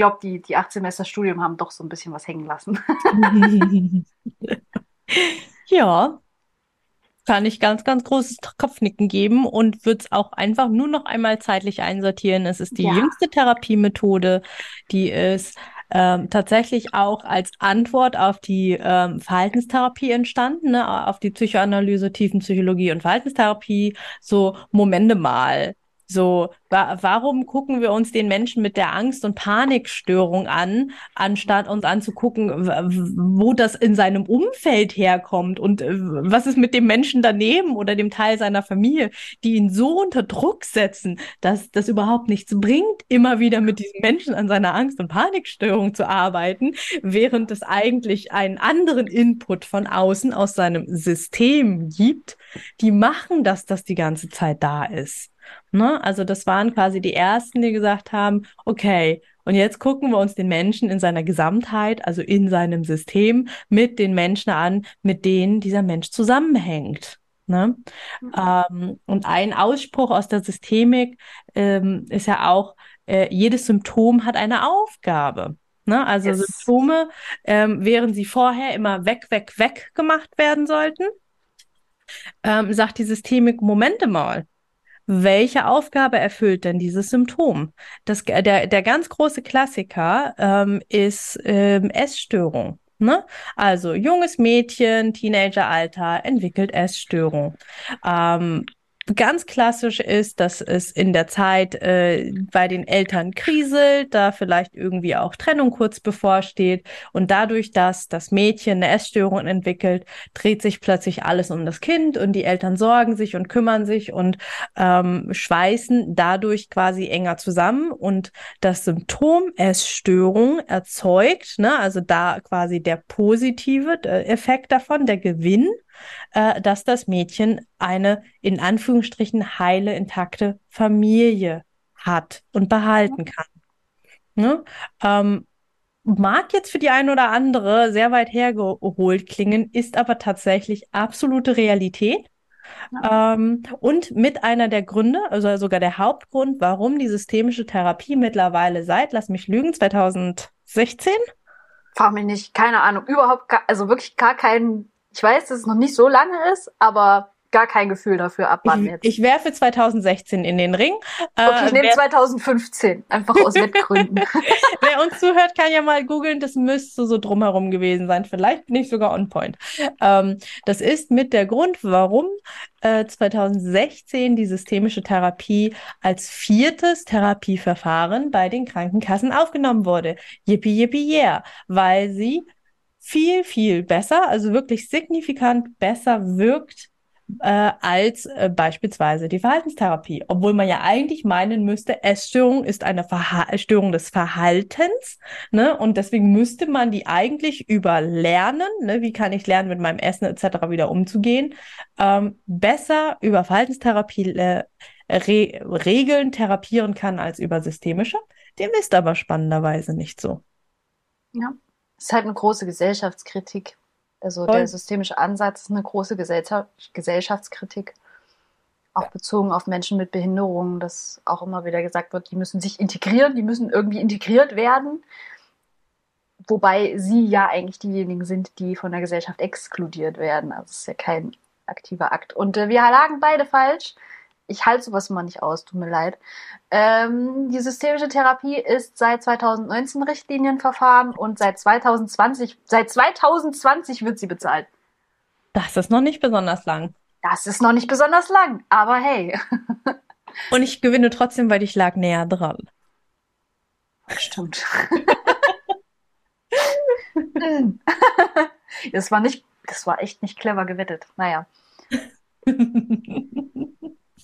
Ich glaube, die, die acht Semester Studium haben doch so ein bisschen was hängen lassen. ja, kann ich ganz, ganz großes Kopfnicken geben und würde es auch einfach nur noch einmal zeitlich einsortieren. Es ist die ja. jüngste Therapiemethode, die ist ähm, tatsächlich auch als Antwort auf die ähm, Verhaltenstherapie entstanden, ne, auf die Psychoanalyse, Tiefenpsychologie und Verhaltenstherapie. So, Momente mal. So, wa warum gucken wir uns den Menschen mit der Angst- und Panikstörung an, anstatt uns anzugucken, wo das in seinem Umfeld herkommt und äh, was ist mit dem Menschen daneben oder dem Teil seiner Familie, die ihn so unter Druck setzen, dass das überhaupt nichts bringt, immer wieder mit diesen Menschen an seiner Angst- und Panikstörung zu arbeiten, während es eigentlich einen anderen Input von außen aus seinem System gibt, die machen, dass das die ganze Zeit da ist. Ne? Also das waren quasi die ersten, die gesagt haben, okay, und jetzt gucken wir uns den Menschen in seiner Gesamtheit, also in seinem System, mit den Menschen an, mit denen dieser Mensch zusammenhängt. Ne? Mhm. Ähm, und ein Ausspruch aus der Systemik ähm, ist ja auch, äh, jedes Symptom hat eine Aufgabe. Ne? Also yes. Symptome, ähm, während sie vorher immer weg, weg, weg gemacht werden sollten, ähm, sagt die Systemik, Momente mal, welche Aufgabe erfüllt denn dieses Symptom? Das, der, der ganz große Klassiker ähm, ist ähm, Essstörung. Ne? Also junges Mädchen, Teenageralter, entwickelt Essstörung. Ähm, ganz klassisch ist, dass es in der Zeit äh, bei den Eltern kriselt, da vielleicht irgendwie auch Trennung kurz bevorsteht und dadurch, dass das Mädchen eine Essstörung entwickelt, dreht sich plötzlich alles um das Kind und die Eltern sorgen sich und kümmern sich und ähm, schweißen dadurch quasi enger zusammen und das Symptom Essstörung erzeugt, ne, also da quasi der positive äh, Effekt davon, der Gewinn äh, dass das Mädchen eine in Anführungsstrichen heile, intakte Familie hat und behalten kann. Ne? Ähm, mag jetzt für die eine oder andere sehr weit hergeholt klingen, ist aber tatsächlich absolute Realität. Ja. Ähm, und mit einer der Gründe, also sogar der Hauptgrund, warum die systemische Therapie mittlerweile seit, lass mich lügen, 2016? Frag mich nicht, keine Ahnung, überhaupt, gar, also wirklich gar keinen ich weiß, dass es noch nicht so lange ist, aber gar kein Gefühl dafür ab wann jetzt. Ich werfe 2016 in den Ring. Okay, ich äh, nehme 2015, einfach aus Wettgründen. wer uns zuhört, kann ja mal googeln, das müsste so drumherum gewesen sein. Vielleicht bin ich sogar on point. Ähm, das ist mit der Grund, warum äh, 2016 die systemische Therapie als viertes Therapieverfahren bei den Krankenkassen aufgenommen wurde. Yippie, yippie, yeah. Weil sie viel, viel besser, also wirklich signifikant besser wirkt, äh, als äh, beispielsweise die Verhaltenstherapie. Obwohl man ja eigentlich meinen müsste, Essstörung ist eine Verha Störung des Verhaltens. Ne? Und deswegen müsste man die eigentlich über Lernen, ne? wie kann ich lernen, mit meinem Essen etc. wieder umzugehen, ähm, besser über Verhaltenstherapie äh, Re Regeln therapieren kann als über systemische. Dem ist aber spannenderweise nicht so. Ja, ist halt eine große Gesellschaftskritik. Also Voll. der systemische Ansatz ist eine große Gesellschaftskritik, auch ja. bezogen auf Menschen mit Behinderungen, dass auch immer wieder gesagt wird, die müssen sich integrieren, die müssen irgendwie integriert werden. Wobei sie ja eigentlich diejenigen sind, die von der Gesellschaft exkludiert werden. Also es ist ja kein aktiver Akt. Und äh, wir lagen beide falsch ich halte sowas immer nicht aus, tut mir leid. Ähm, die systemische Therapie ist seit 2019 Richtlinienverfahren und seit 2020, seit 2020 wird sie bezahlt. Das ist noch nicht besonders lang. Das ist noch nicht besonders lang, aber hey. und ich gewinne trotzdem, weil ich lag näher dran. Stimmt. das war nicht, das war echt nicht clever gewettet. Naja.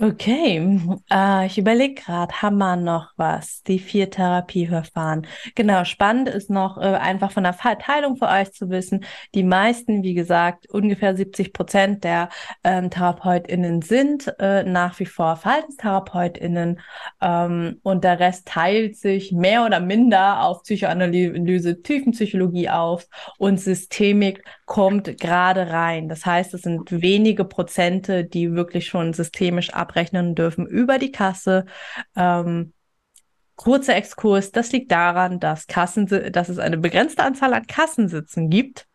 Okay, äh, ich überlege gerade, haben wir noch was? Die vier Therapieverfahren. Genau, spannend ist noch äh, einfach von der Verteilung für euch zu wissen. Die meisten, wie gesagt, ungefähr 70 Prozent der ähm, TherapeutInnen sind äh, nach wie vor VerhaltenstherapeutInnen ähm, und der Rest teilt sich mehr oder minder auf Psychoanalyse, Tiefenpsychologie auf und Systemik kommt gerade rein. Das heißt, es sind wenige Prozente, die wirklich schon systemisch abrechnen dürfen über die Kasse. Ähm, kurzer Exkurs, das liegt daran, dass, Kassen, dass es eine begrenzte Anzahl an Kassensitzen gibt.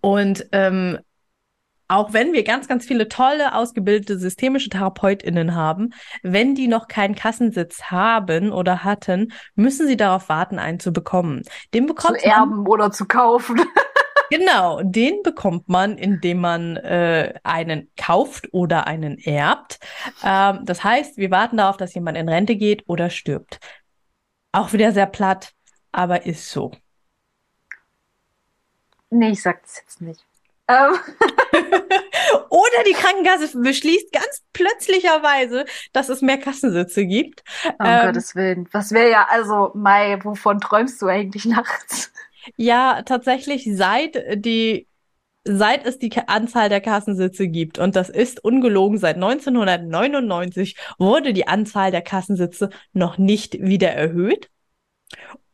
Und ähm, auch wenn wir ganz, ganz viele tolle, ausgebildete systemische TherapeutInnen haben, wenn die noch keinen Kassensitz haben oder hatten, müssen sie darauf warten, einen zu bekommen. Den bekommt zu erben oder zu kaufen. Genau, den bekommt man, indem man äh, einen kauft oder einen erbt. Ähm, das heißt, wir warten darauf, dass jemand in Rente geht oder stirbt. Auch wieder sehr platt, aber ist so. Nee, ich sag das jetzt nicht. Ähm. Oder die Krankenkasse beschließt ganz plötzlicherweise, dass es mehr Kassensitze gibt. Um ähm, Gottes Willen. Was wäre ja, also, Mai, wovon träumst du eigentlich nachts? Ja, tatsächlich seit die seit es die Anzahl der Kassensitze gibt, und das ist ungelogen, seit 1999 wurde die Anzahl der Kassensitze noch nicht wieder erhöht.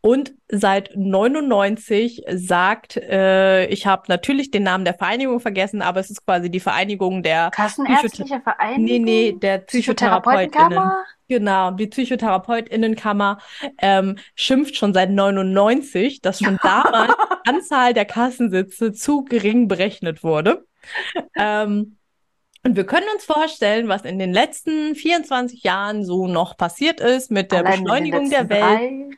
Und seit 99 sagt, äh, ich habe natürlich den Namen der Vereinigung vergessen, aber es ist quasi die Vereinigung der Kassenärztliche Vereinigung. Nee, nee, der Psychotherapeutinnen. Genau, die Psychotherapeutinnenkammer ähm, schimpft schon seit 99, dass schon damals die Anzahl der Kassensitze zu gering berechnet wurde. Ähm, und wir können uns vorstellen, was in den letzten 24 Jahren so noch passiert ist mit der Allein Beschleunigung der Welt. Drei.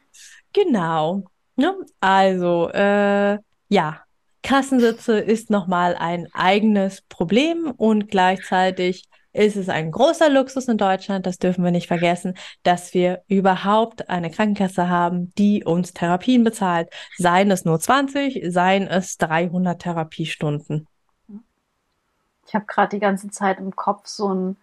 Genau. Ne? Also, äh, ja, Kassensitze ist nochmal ein eigenes Problem und gleichzeitig ist es ein großer Luxus in Deutschland, das dürfen wir nicht vergessen, dass wir überhaupt eine Krankenkasse haben, die uns Therapien bezahlt. Seien es nur 20, seien es 300 Therapiestunden. Ich habe gerade die ganze Zeit im Kopf so ein,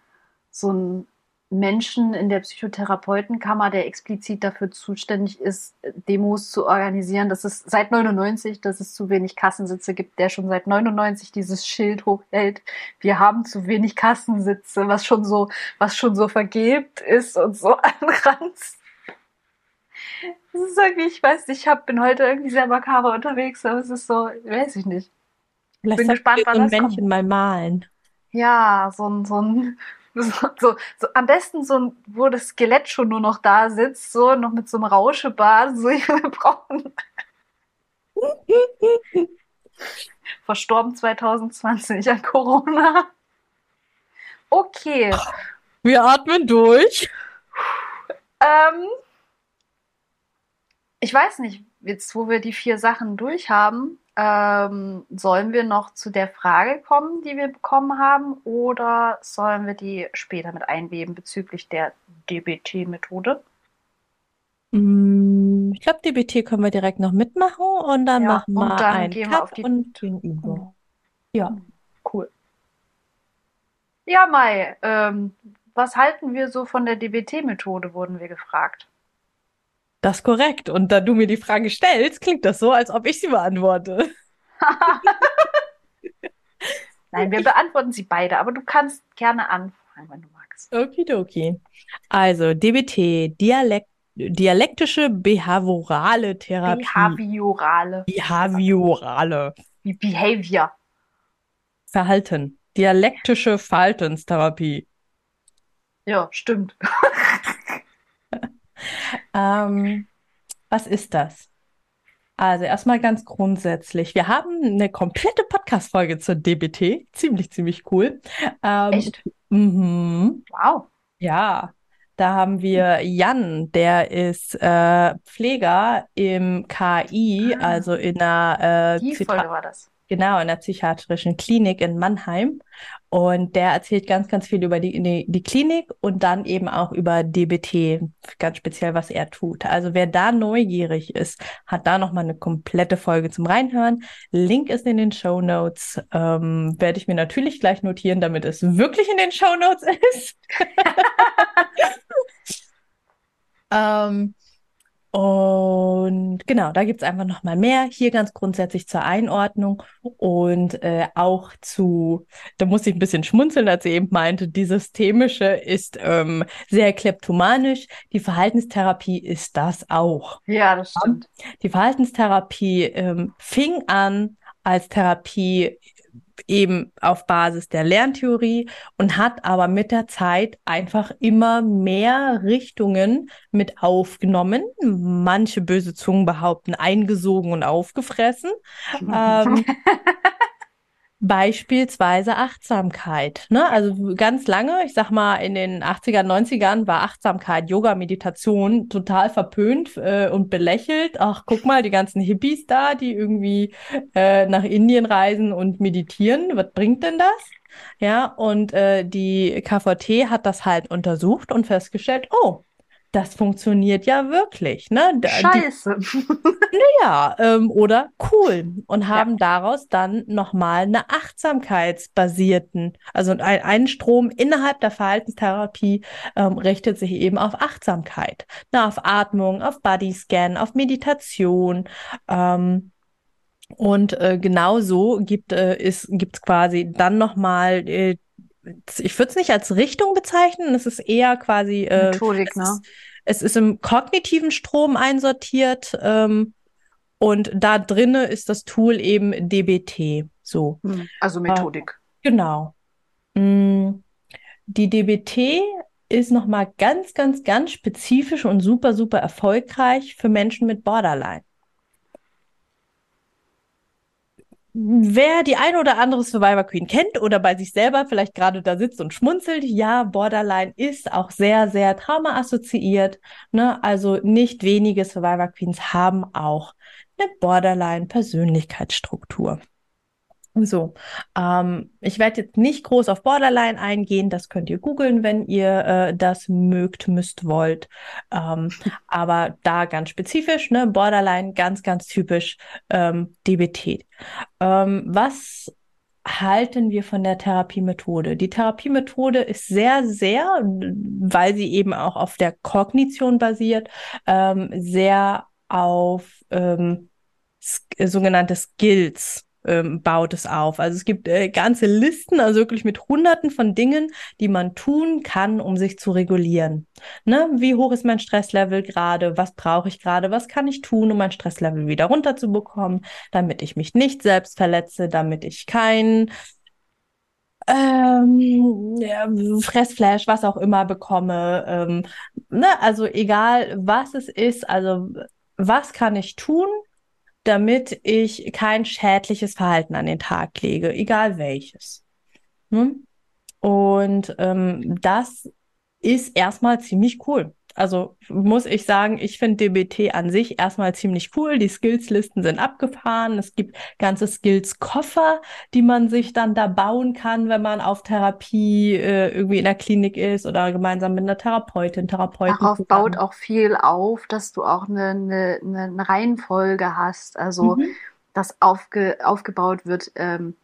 so ein Menschen in der Psychotherapeutenkammer, der explizit dafür zuständig ist, Demos zu organisieren. Das ist seit 99, dass es zu wenig Kassensitze gibt, der schon seit 99 dieses Schild hochhält. Wir haben zu wenig Kassensitze, was schon so, was schon so vergebt ist und so anranzt. Das ist irgendwie, ich weiß nicht, ich hab, bin heute irgendwie sehr makaber unterwegs, aber es ist so, weiß ich nicht. Vielleicht bin gespannt, wann so ein Männchen kommt. mal malen. Ja, so ein, so ein so, so, so, am besten so ein, wo das Skelett schon nur noch da sitzt, so noch mit so einem Rauschebart, so wir brauchen. Verstorben 2020 an Corona. Okay. Wir atmen durch. Ähm, ich weiß nicht, jetzt wo wir die vier Sachen durch haben, ähm, sollen wir noch zu der Frage kommen, die wir bekommen haben, oder sollen wir die später mit einweben bezüglich der DBT-Methode? Mm, ich glaube, DBT können wir direkt noch mitmachen und dann ja, machen wir einen Cut wir und gehen über. Ja. Cool. Ja, Mai, ähm, was halten wir so von der DBT-Methode, wurden wir gefragt. Das ist korrekt. Und da du mir die Frage stellst, klingt das so, als ob ich sie beantworte. Nein, wir beantworten sie beide, aber du kannst gerne anfangen, wenn du magst. Okidoki. Also DBT, Dialekt, dialektische behaviorale Therapie. Behaviorale. Behaviorale. Behavior. Verhalten. Dialektische Verhaltenstherapie. Ja, stimmt. Ähm, was ist das? Also erstmal ganz grundsätzlich. Wir haben eine komplette Podcast-Folge zur DBT. Ziemlich, ziemlich cool. Ähm, Echt? mhm. Wow. Ja, da haben wir Jan, der ist äh, Pfleger im KI, Ah. also in einer äh, Die Zitra- Folge war das. Genau, in der psychiatrischen Klinik in Mannheim. Und der erzählt ganz, ganz viel über die, die, die Klinik und dann eben auch über DBT, ganz speziell, was er tut. Also wer da neugierig ist, hat da nochmal eine komplette Folge zum Reinhören. Link ist in den Show Notes. Ähm, werde ich mir natürlich gleich notieren, damit es wirklich in den Show Notes ist. Ähm, und genau, da gibt's einfach noch mal mehr. Hier ganz grundsätzlich zur Einordnung und äh, auch zu, da musste ich ein bisschen schmunzeln, als sie eben meinte, die systemische ist ähm, sehr kleptomanisch. Die Verhaltenstherapie ist das auch. Ja, das stimmt. Die Verhaltenstherapie ähm, fing an als Therapie eben auf Basis der Lerntheorie und hat aber mit der Zeit einfach immer mehr Richtungen mit aufgenommen. Manche böse Zungen behaupten eingesogen und aufgefressen. Ähm, Beispielsweise Achtsamkeit. Ne? Also ganz lange, ich sag mal, in den 80er, 90ern war Achtsamkeit, Yoga, Meditation total verpönt äh, und belächelt. Ach, guck mal, die ganzen Hippies da, die irgendwie äh, nach Indien reisen und meditieren. Was bringt denn das? Ja, und äh, die KVT hat das halt untersucht und festgestellt, oh, das funktioniert ja wirklich. Ne? Scheiße. ja, ähm, oder cool und haben daraus dann nochmal eine achtsamkeitsbasierten, also ein, ein Strom innerhalb der Verhaltenstherapie ähm, richtet sich eben auf Achtsamkeit, na, auf Atmung, auf Bodyscan, auf Meditation. Ähm, und äh, genau so gibt äh, es gibt's quasi dann nochmal, äh, ich würde es nicht als Richtung bezeichnen, es ist eher quasi äh, Methodik, es ne? ist, es ist im kognitiven Strom einsortiert ähm, und da drinne ist das Tool eben DBT. So, Hm, Also Methodik. genau. Mm, Die DBT ist nochmal ganz, ganz, ganz spezifisch und super, super erfolgreich für Menschen mit Borderline. Wer die eine oder andere Survivor Queen kennt oder bei sich selber vielleicht gerade da sitzt und schmunzelt, ja, Borderline ist auch sehr, sehr traumaassoziiert. Ne? Also nicht wenige Survivor Queens haben auch eine Borderline-Persönlichkeitsstruktur. So, ähm, ich werde jetzt nicht groß auf Borderline eingehen, das könnt ihr googeln, wenn ihr äh, das mögt, müsst, wollt. Ähm, aber da ganz spezifisch, ne, Borderline, ganz, ganz typisch ähm, DBT. Ähm, was halten wir von der Therapiemethode? Die Therapiemethode ist sehr, sehr, weil sie eben auch auf der Kognition basiert, ähm, sehr auf ähm, sogenannte Skills ähm, baut es auf. Also es gibt äh, ganze Listen, also wirklich mit Hunderten von Dingen, die man tun kann, um sich zu regulieren. Ne? Wie hoch ist mein Stresslevel gerade? Was brauche ich gerade? Was kann ich tun, um mein Stresslevel wieder runterzubekommen, damit ich mich nicht selbst verletze, damit ich kein ähm, ja, Fressflash, was auch immer bekomme. Ähm, ne? Also egal, was es ist, also was kann ich tun, damit ich kein schädliches Verhalten an den Tag lege, egal welches. Ne? Und ähm, das ist erstmal ziemlich cool. Also muss ich sagen, ich finde DBT an sich erstmal ziemlich cool. Die Skillslisten sind abgefahren. Es gibt ganze Skills-Koffer, die man sich dann da bauen kann, wenn man auf Therapie äh, irgendwie in der Klinik ist oder gemeinsam mit einer Therapeutin, Therapeuten. Darauf zusammen. baut auch viel auf, dass du auch eine, eine, eine Reihenfolge hast. Also, Mhm. dass aufge, aufgebaut wird, ähm,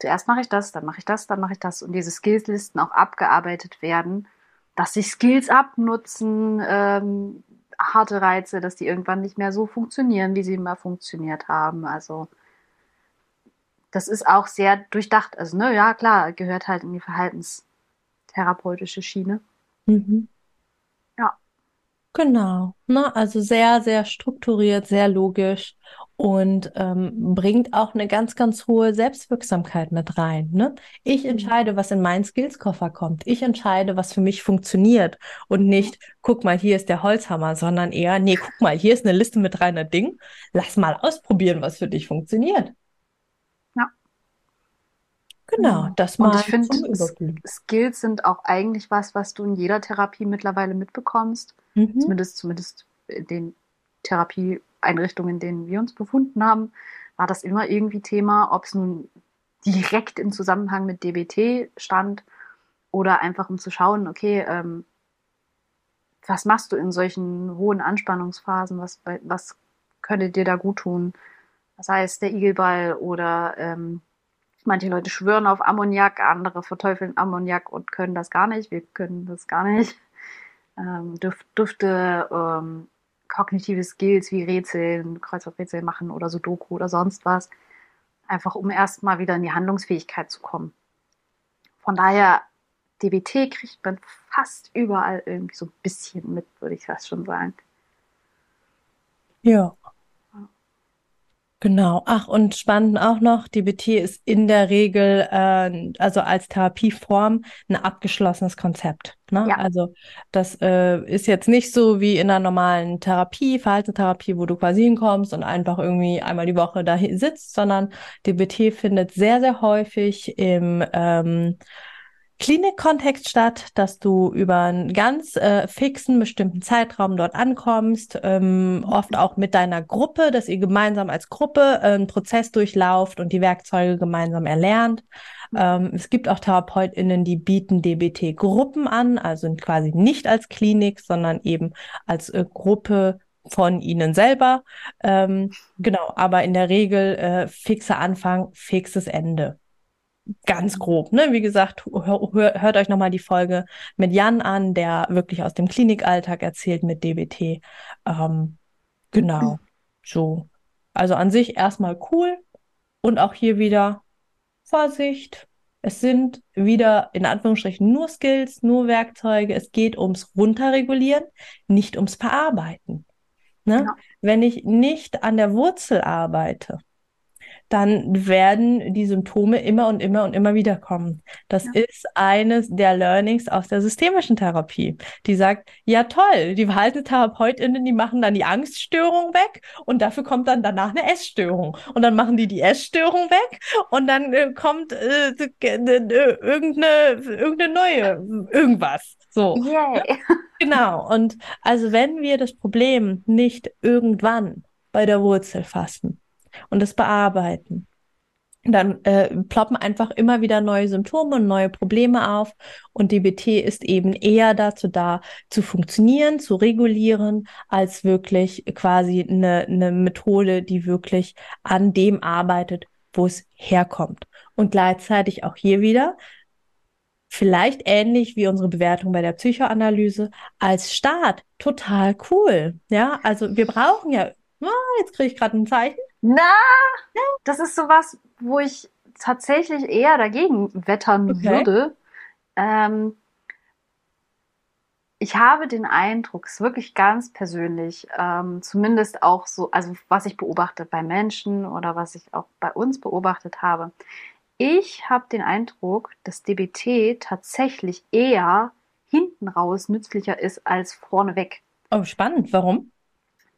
zuerst mache ich das, dann mache ich das, dann mache ich das und diese Skillslisten auch abgearbeitet werden, dass sich Skills abnutzen, ähm, harte Reize, dass die irgendwann nicht mehr so funktionieren, wie sie immer funktioniert haben. Also das ist auch sehr durchdacht. Also, ne, ja, klar, gehört halt in die verhaltenstherapeutische Schiene. Mhm. Ja. Genau. Ne? Also sehr, sehr strukturiert, sehr logisch und ähm, bringt auch eine ganz, ganz hohe Selbstwirksamkeit mit rein. Ne? Ich mhm. entscheide, was in meinen Skillskoffer kommt. Ich entscheide, was für mich funktioniert und nicht, guck mal, hier ist der Holzhammer, sondern eher, nee, guck mal, hier ist eine Liste mit 300 Dingen. Lass mal ausprobieren, was für dich funktioniert. Ja. Genau, das mal. Und ich finde, Skills sind auch eigentlich was, was du in jeder Therapie mittlerweile mitbekommst. Mhm. Zumindest, zumindest in den Therapie Einrichtungen, in denen wir uns befunden haben, war das immer irgendwie Thema, ob es nun direkt im Zusammenhang mit DBT stand oder einfach um zu schauen, okay, ähm, was machst du in solchen hohen Anspannungsphasen, was, was könnte dir da gut tun? Sei es der Igelball oder ähm, manche Leute schwören auf Ammoniak, andere verteufeln Ammoniak und können das gar nicht. Wir können das gar nicht. Ähm, Düfte, ähm, kognitive Skills wie Rätseln, Kreuzworträtsel machen oder Sudoku oder sonst was. Einfach um erstmal wieder in die Handlungsfähigkeit zu kommen. Von daher, DBT kriegt man fast überall irgendwie so ein bisschen mit, würde ich fast schon sagen. Ja. Genau. Ach, und spannend auch noch, DBT ist in der Regel, äh, also als Therapieform, ein abgeschlossenes Konzept. Ne? Ja. Also das äh, ist jetzt nicht so wie in einer normalen Therapie, Verhaltenstherapie, wo du quasi hinkommst und einfach irgendwie einmal die Woche da sitzt, sondern DBT findet sehr, sehr häufig im ähm, Klinikkontext statt, dass du über einen ganz äh, fixen, bestimmten Zeitraum dort ankommst, ähm, oft auch mit deiner Gruppe, dass ihr gemeinsam als Gruppe äh, einen Prozess durchlauft und die Werkzeuge gemeinsam erlernt. Ähm, es gibt auch TherapeutInnen, die bieten DBT-Gruppen an, also quasi nicht als Klinik, sondern eben als äh, Gruppe von ihnen selber. Ähm, genau, aber in der Regel äh, fixer Anfang, fixes Ende ganz grob. Ne? Wie gesagt, hör, hört euch nochmal die Folge mit Jan an, der wirklich aus dem Klinikalltag erzählt mit DBT. Ähm, genau, so. Also an sich erstmal cool und auch hier wieder Vorsicht. Es sind wieder in Anführungsstrichen nur Skills, nur Werkzeuge. Es geht ums Runterregulieren, nicht ums Verarbeiten. Ne? Ja. Wenn ich nicht an der Wurzel arbeite, dann werden die Symptome immer und immer und immer wieder kommen. Das ja. ist eines der Learnings aus der systemischen Therapie. Die sagt, ja toll, die Verhaltenstherapeutinnen, die machen dann die Angststörung weg und dafür kommt dann danach eine Essstörung. Und dann machen die die Essstörung weg und dann äh, kommt äh, äh, irgendeine, irgendeine neue, irgendwas. So. Yay. Genau. Und also wenn wir das Problem nicht irgendwann bei der Wurzel fassen, und das bearbeiten. Dann äh, ploppen einfach immer wieder neue Symptome und neue Probleme auf. Und DBT ist eben eher dazu da, zu funktionieren, zu regulieren, als wirklich quasi eine, eine Methode, die wirklich an dem arbeitet, wo es herkommt. Und gleichzeitig auch hier wieder, vielleicht ähnlich wie unsere Bewertung bei der Psychoanalyse, als Start total cool. Ja, also wir brauchen ja, oh, jetzt kriege ich gerade ein Zeichen. Na, das ist sowas, wo ich tatsächlich eher dagegen wettern okay. würde. Ähm, ich habe den Eindruck, es ist wirklich ganz persönlich, ähm, zumindest auch so, also was ich beobachte bei Menschen oder was ich auch bei uns beobachtet habe. Ich habe den Eindruck, dass DBT tatsächlich eher hinten raus nützlicher ist als vorneweg. Oh, spannend. Warum?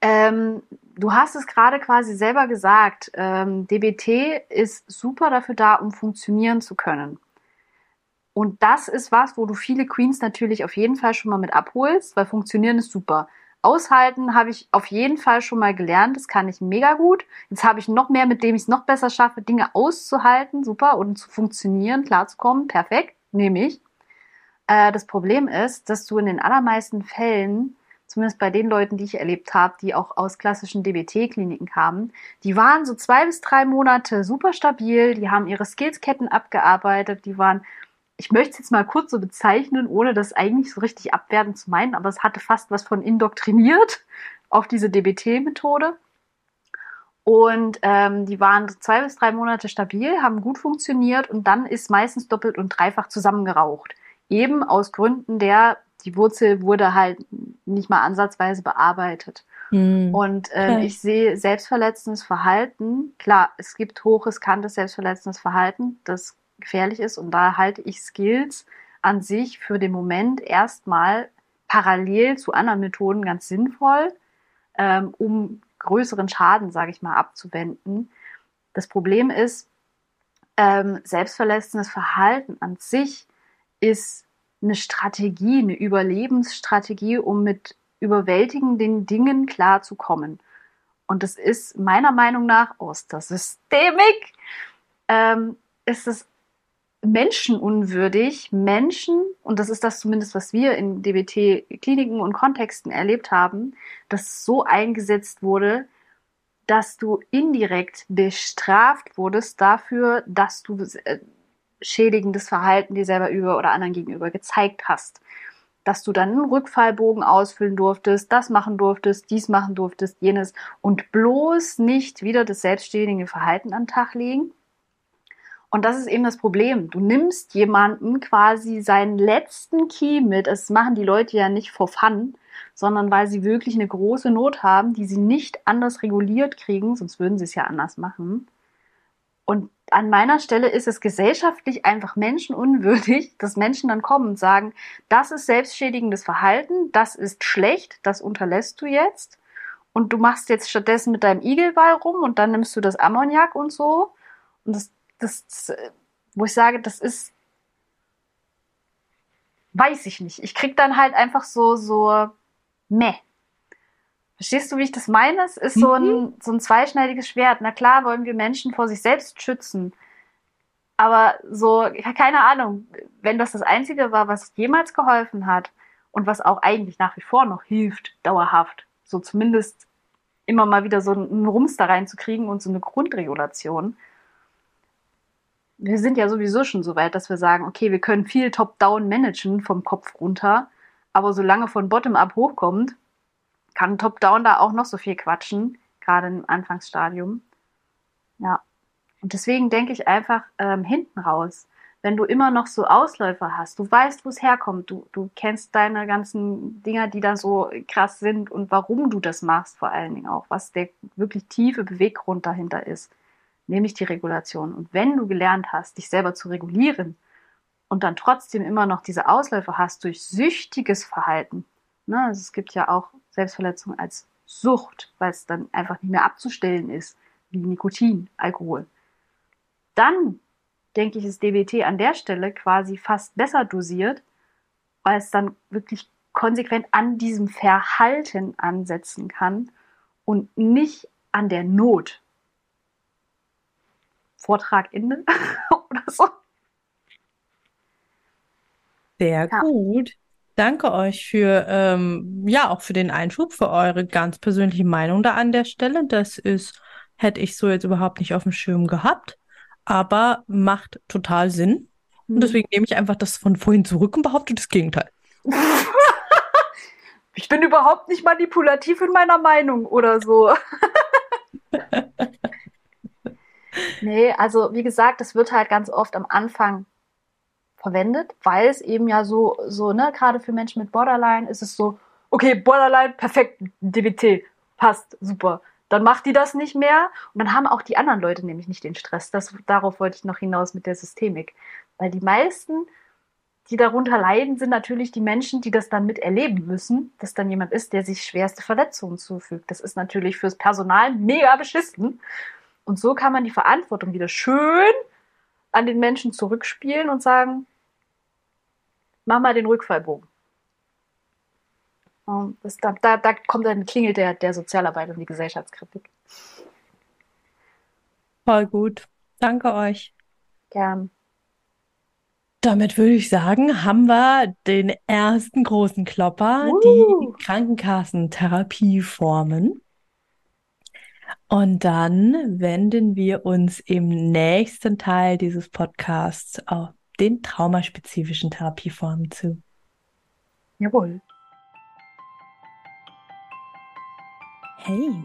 Ähm, du hast es gerade quasi selber gesagt. Ähm, DBT ist super dafür da, um funktionieren zu können. Und das ist was, wo du viele Queens natürlich auf jeden Fall schon mal mit abholst, weil funktionieren ist super. Aushalten habe ich auf jeden Fall schon mal gelernt. Das kann ich mega gut. Jetzt habe ich noch mehr, mit dem ich es noch besser schaffe, Dinge auszuhalten, super, und zu funktionieren, klarzukommen. Perfekt, nehme ich. Äh, das Problem ist, dass du in den allermeisten Fällen zumindest bei den Leuten, die ich erlebt habe, die auch aus klassischen DBT-Kliniken kamen, die waren so zwei bis drei Monate super stabil, die haben ihre Skillsketten abgearbeitet, die waren, ich möchte es jetzt mal kurz so bezeichnen, ohne das eigentlich so richtig abwertend zu meinen, aber es hatte fast was von indoktriniert auf diese DBT-Methode. Und ähm, die waren zwei bis drei Monate stabil, haben gut funktioniert und dann ist meistens doppelt und dreifach zusammengeraucht. Eben aus Gründen der, die Wurzel wurde halt nicht mal ansatzweise bearbeitet. Mhm. Und ähm, okay. ich sehe selbstverletzendes Verhalten. Klar, es gibt hochriskantes selbstverletzendes Verhalten, das gefährlich ist. Und da halte ich Skills an sich für den Moment erstmal parallel zu anderen Methoden ganz sinnvoll, ähm, um größeren Schaden, sage ich mal, abzuwenden. Das Problem ist, ähm, selbstverletzendes Verhalten an sich ist eine Strategie, eine Überlebensstrategie, um mit überwältigenden Dingen klarzukommen. Und das ist meiner Meinung nach aus der Systemik, ähm, ist es menschenunwürdig, Menschen, und das ist das zumindest, was wir in DBT-Kliniken und Kontexten erlebt haben, dass so eingesetzt wurde, dass du indirekt bestraft wurdest dafür, dass du äh, schädigendes Verhalten dir selber über oder anderen gegenüber gezeigt hast. Dass du dann einen Rückfallbogen ausfüllen durftest, das machen durftest, dies machen durftest, jenes und bloß nicht wieder das selbstständige Verhalten an den Tag legen, und das ist eben das Problem. Du nimmst jemanden quasi seinen letzten Key mit. Das machen die Leute ja nicht for fun, sondern weil sie wirklich eine große Not haben, die sie nicht anders reguliert kriegen, sonst würden sie es ja anders machen. Und an meiner Stelle ist es gesellschaftlich einfach menschenunwürdig, dass Menschen dann kommen und sagen, das ist selbstschädigendes Verhalten, das ist schlecht, das unterlässt du jetzt. Und du machst jetzt stattdessen mit deinem Igelball rum und dann nimmst du das Ammoniak und so. Und das das, wo ich sage, das ist, weiß ich nicht. Ich krieg dann halt einfach so, so, meh. Verstehst du, wie ich das meine? Es ist mhm. so, ein, mhm. so ein zweischneidiges Schwert. Na klar wollen wir Menschen vor sich selbst schützen. Aber so, keine Ahnung, wenn das das Einzige war, was jemals geholfen hat und was auch eigentlich nach wie vor noch hilft, dauerhaft, so zumindest immer mal wieder so einen Rums da reinzukriegen und so eine Grundregulation, wir sind ja sowieso schon so weit, dass wir sagen, okay, wir können viel Top-Down managen vom Kopf runter, aber solange von Bottom-up hochkommt, kann Top-Down da auch noch so viel quatschen, gerade im Anfangsstadium. Ja. Und deswegen denke ich einfach ähm, hinten raus, wenn du immer noch so Ausläufer hast, du weißt, wo es herkommt, du, du kennst deine ganzen Dinger, die da so krass sind und warum du das machst, vor allen Dingen auch, was der wirklich tiefe Beweggrund dahinter ist nämlich die Regulation. Und wenn du gelernt hast, dich selber zu regulieren und dann trotzdem immer noch diese Ausläufe hast durch süchtiges Verhalten, ne, also es gibt ja auch Selbstverletzung als Sucht, weil es dann einfach nicht mehr abzustellen ist, wie Nikotin, Alkohol, dann denke ich, ist DBT an der Stelle quasi fast besser dosiert, weil es dann wirklich konsequent an diesem Verhalten ansetzen kann und nicht an der Not. Vortrag Ende oder so. Sehr ja. gut. Danke euch für, ähm, ja, auch für den Einschub, für eure ganz persönliche Meinung da an der Stelle. Das ist, hätte ich so jetzt überhaupt nicht auf dem Schirm gehabt, aber macht total Sinn. Und mhm. deswegen nehme ich einfach das von vorhin zurück und behaupte das Gegenteil. ich bin überhaupt nicht manipulativ in meiner Meinung oder so. Nee, also wie gesagt, das wird halt ganz oft am Anfang verwendet, weil es eben ja so, so, ne, gerade für Menschen mit Borderline ist es so, okay, Borderline, perfekt, DBT, passt, super. Dann macht die das nicht mehr und dann haben auch die anderen Leute nämlich nicht den Stress. Das, darauf wollte ich noch hinaus mit der Systemik. Weil die meisten, die darunter leiden, sind natürlich die Menschen, die das dann miterleben müssen, dass dann jemand ist, der sich schwerste Verletzungen zufügt. Das ist natürlich fürs Personal mega beschissen. Und so kann man die Verantwortung wieder schön an den Menschen zurückspielen und sagen, mach mal den Rückfallbogen. Und das, da, da, da kommt dann klingelt der, der Sozialarbeit und die Gesellschaftskritik. Voll gut. Danke euch. Gern. damit würde ich sagen, haben wir den ersten großen Klopper, Uh. die Krankenkassentherapieformen. Und dann wenden wir uns im nächsten Teil dieses Podcasts auf den traumaspezifischen Therapieformen zu. Jawohl. Hey,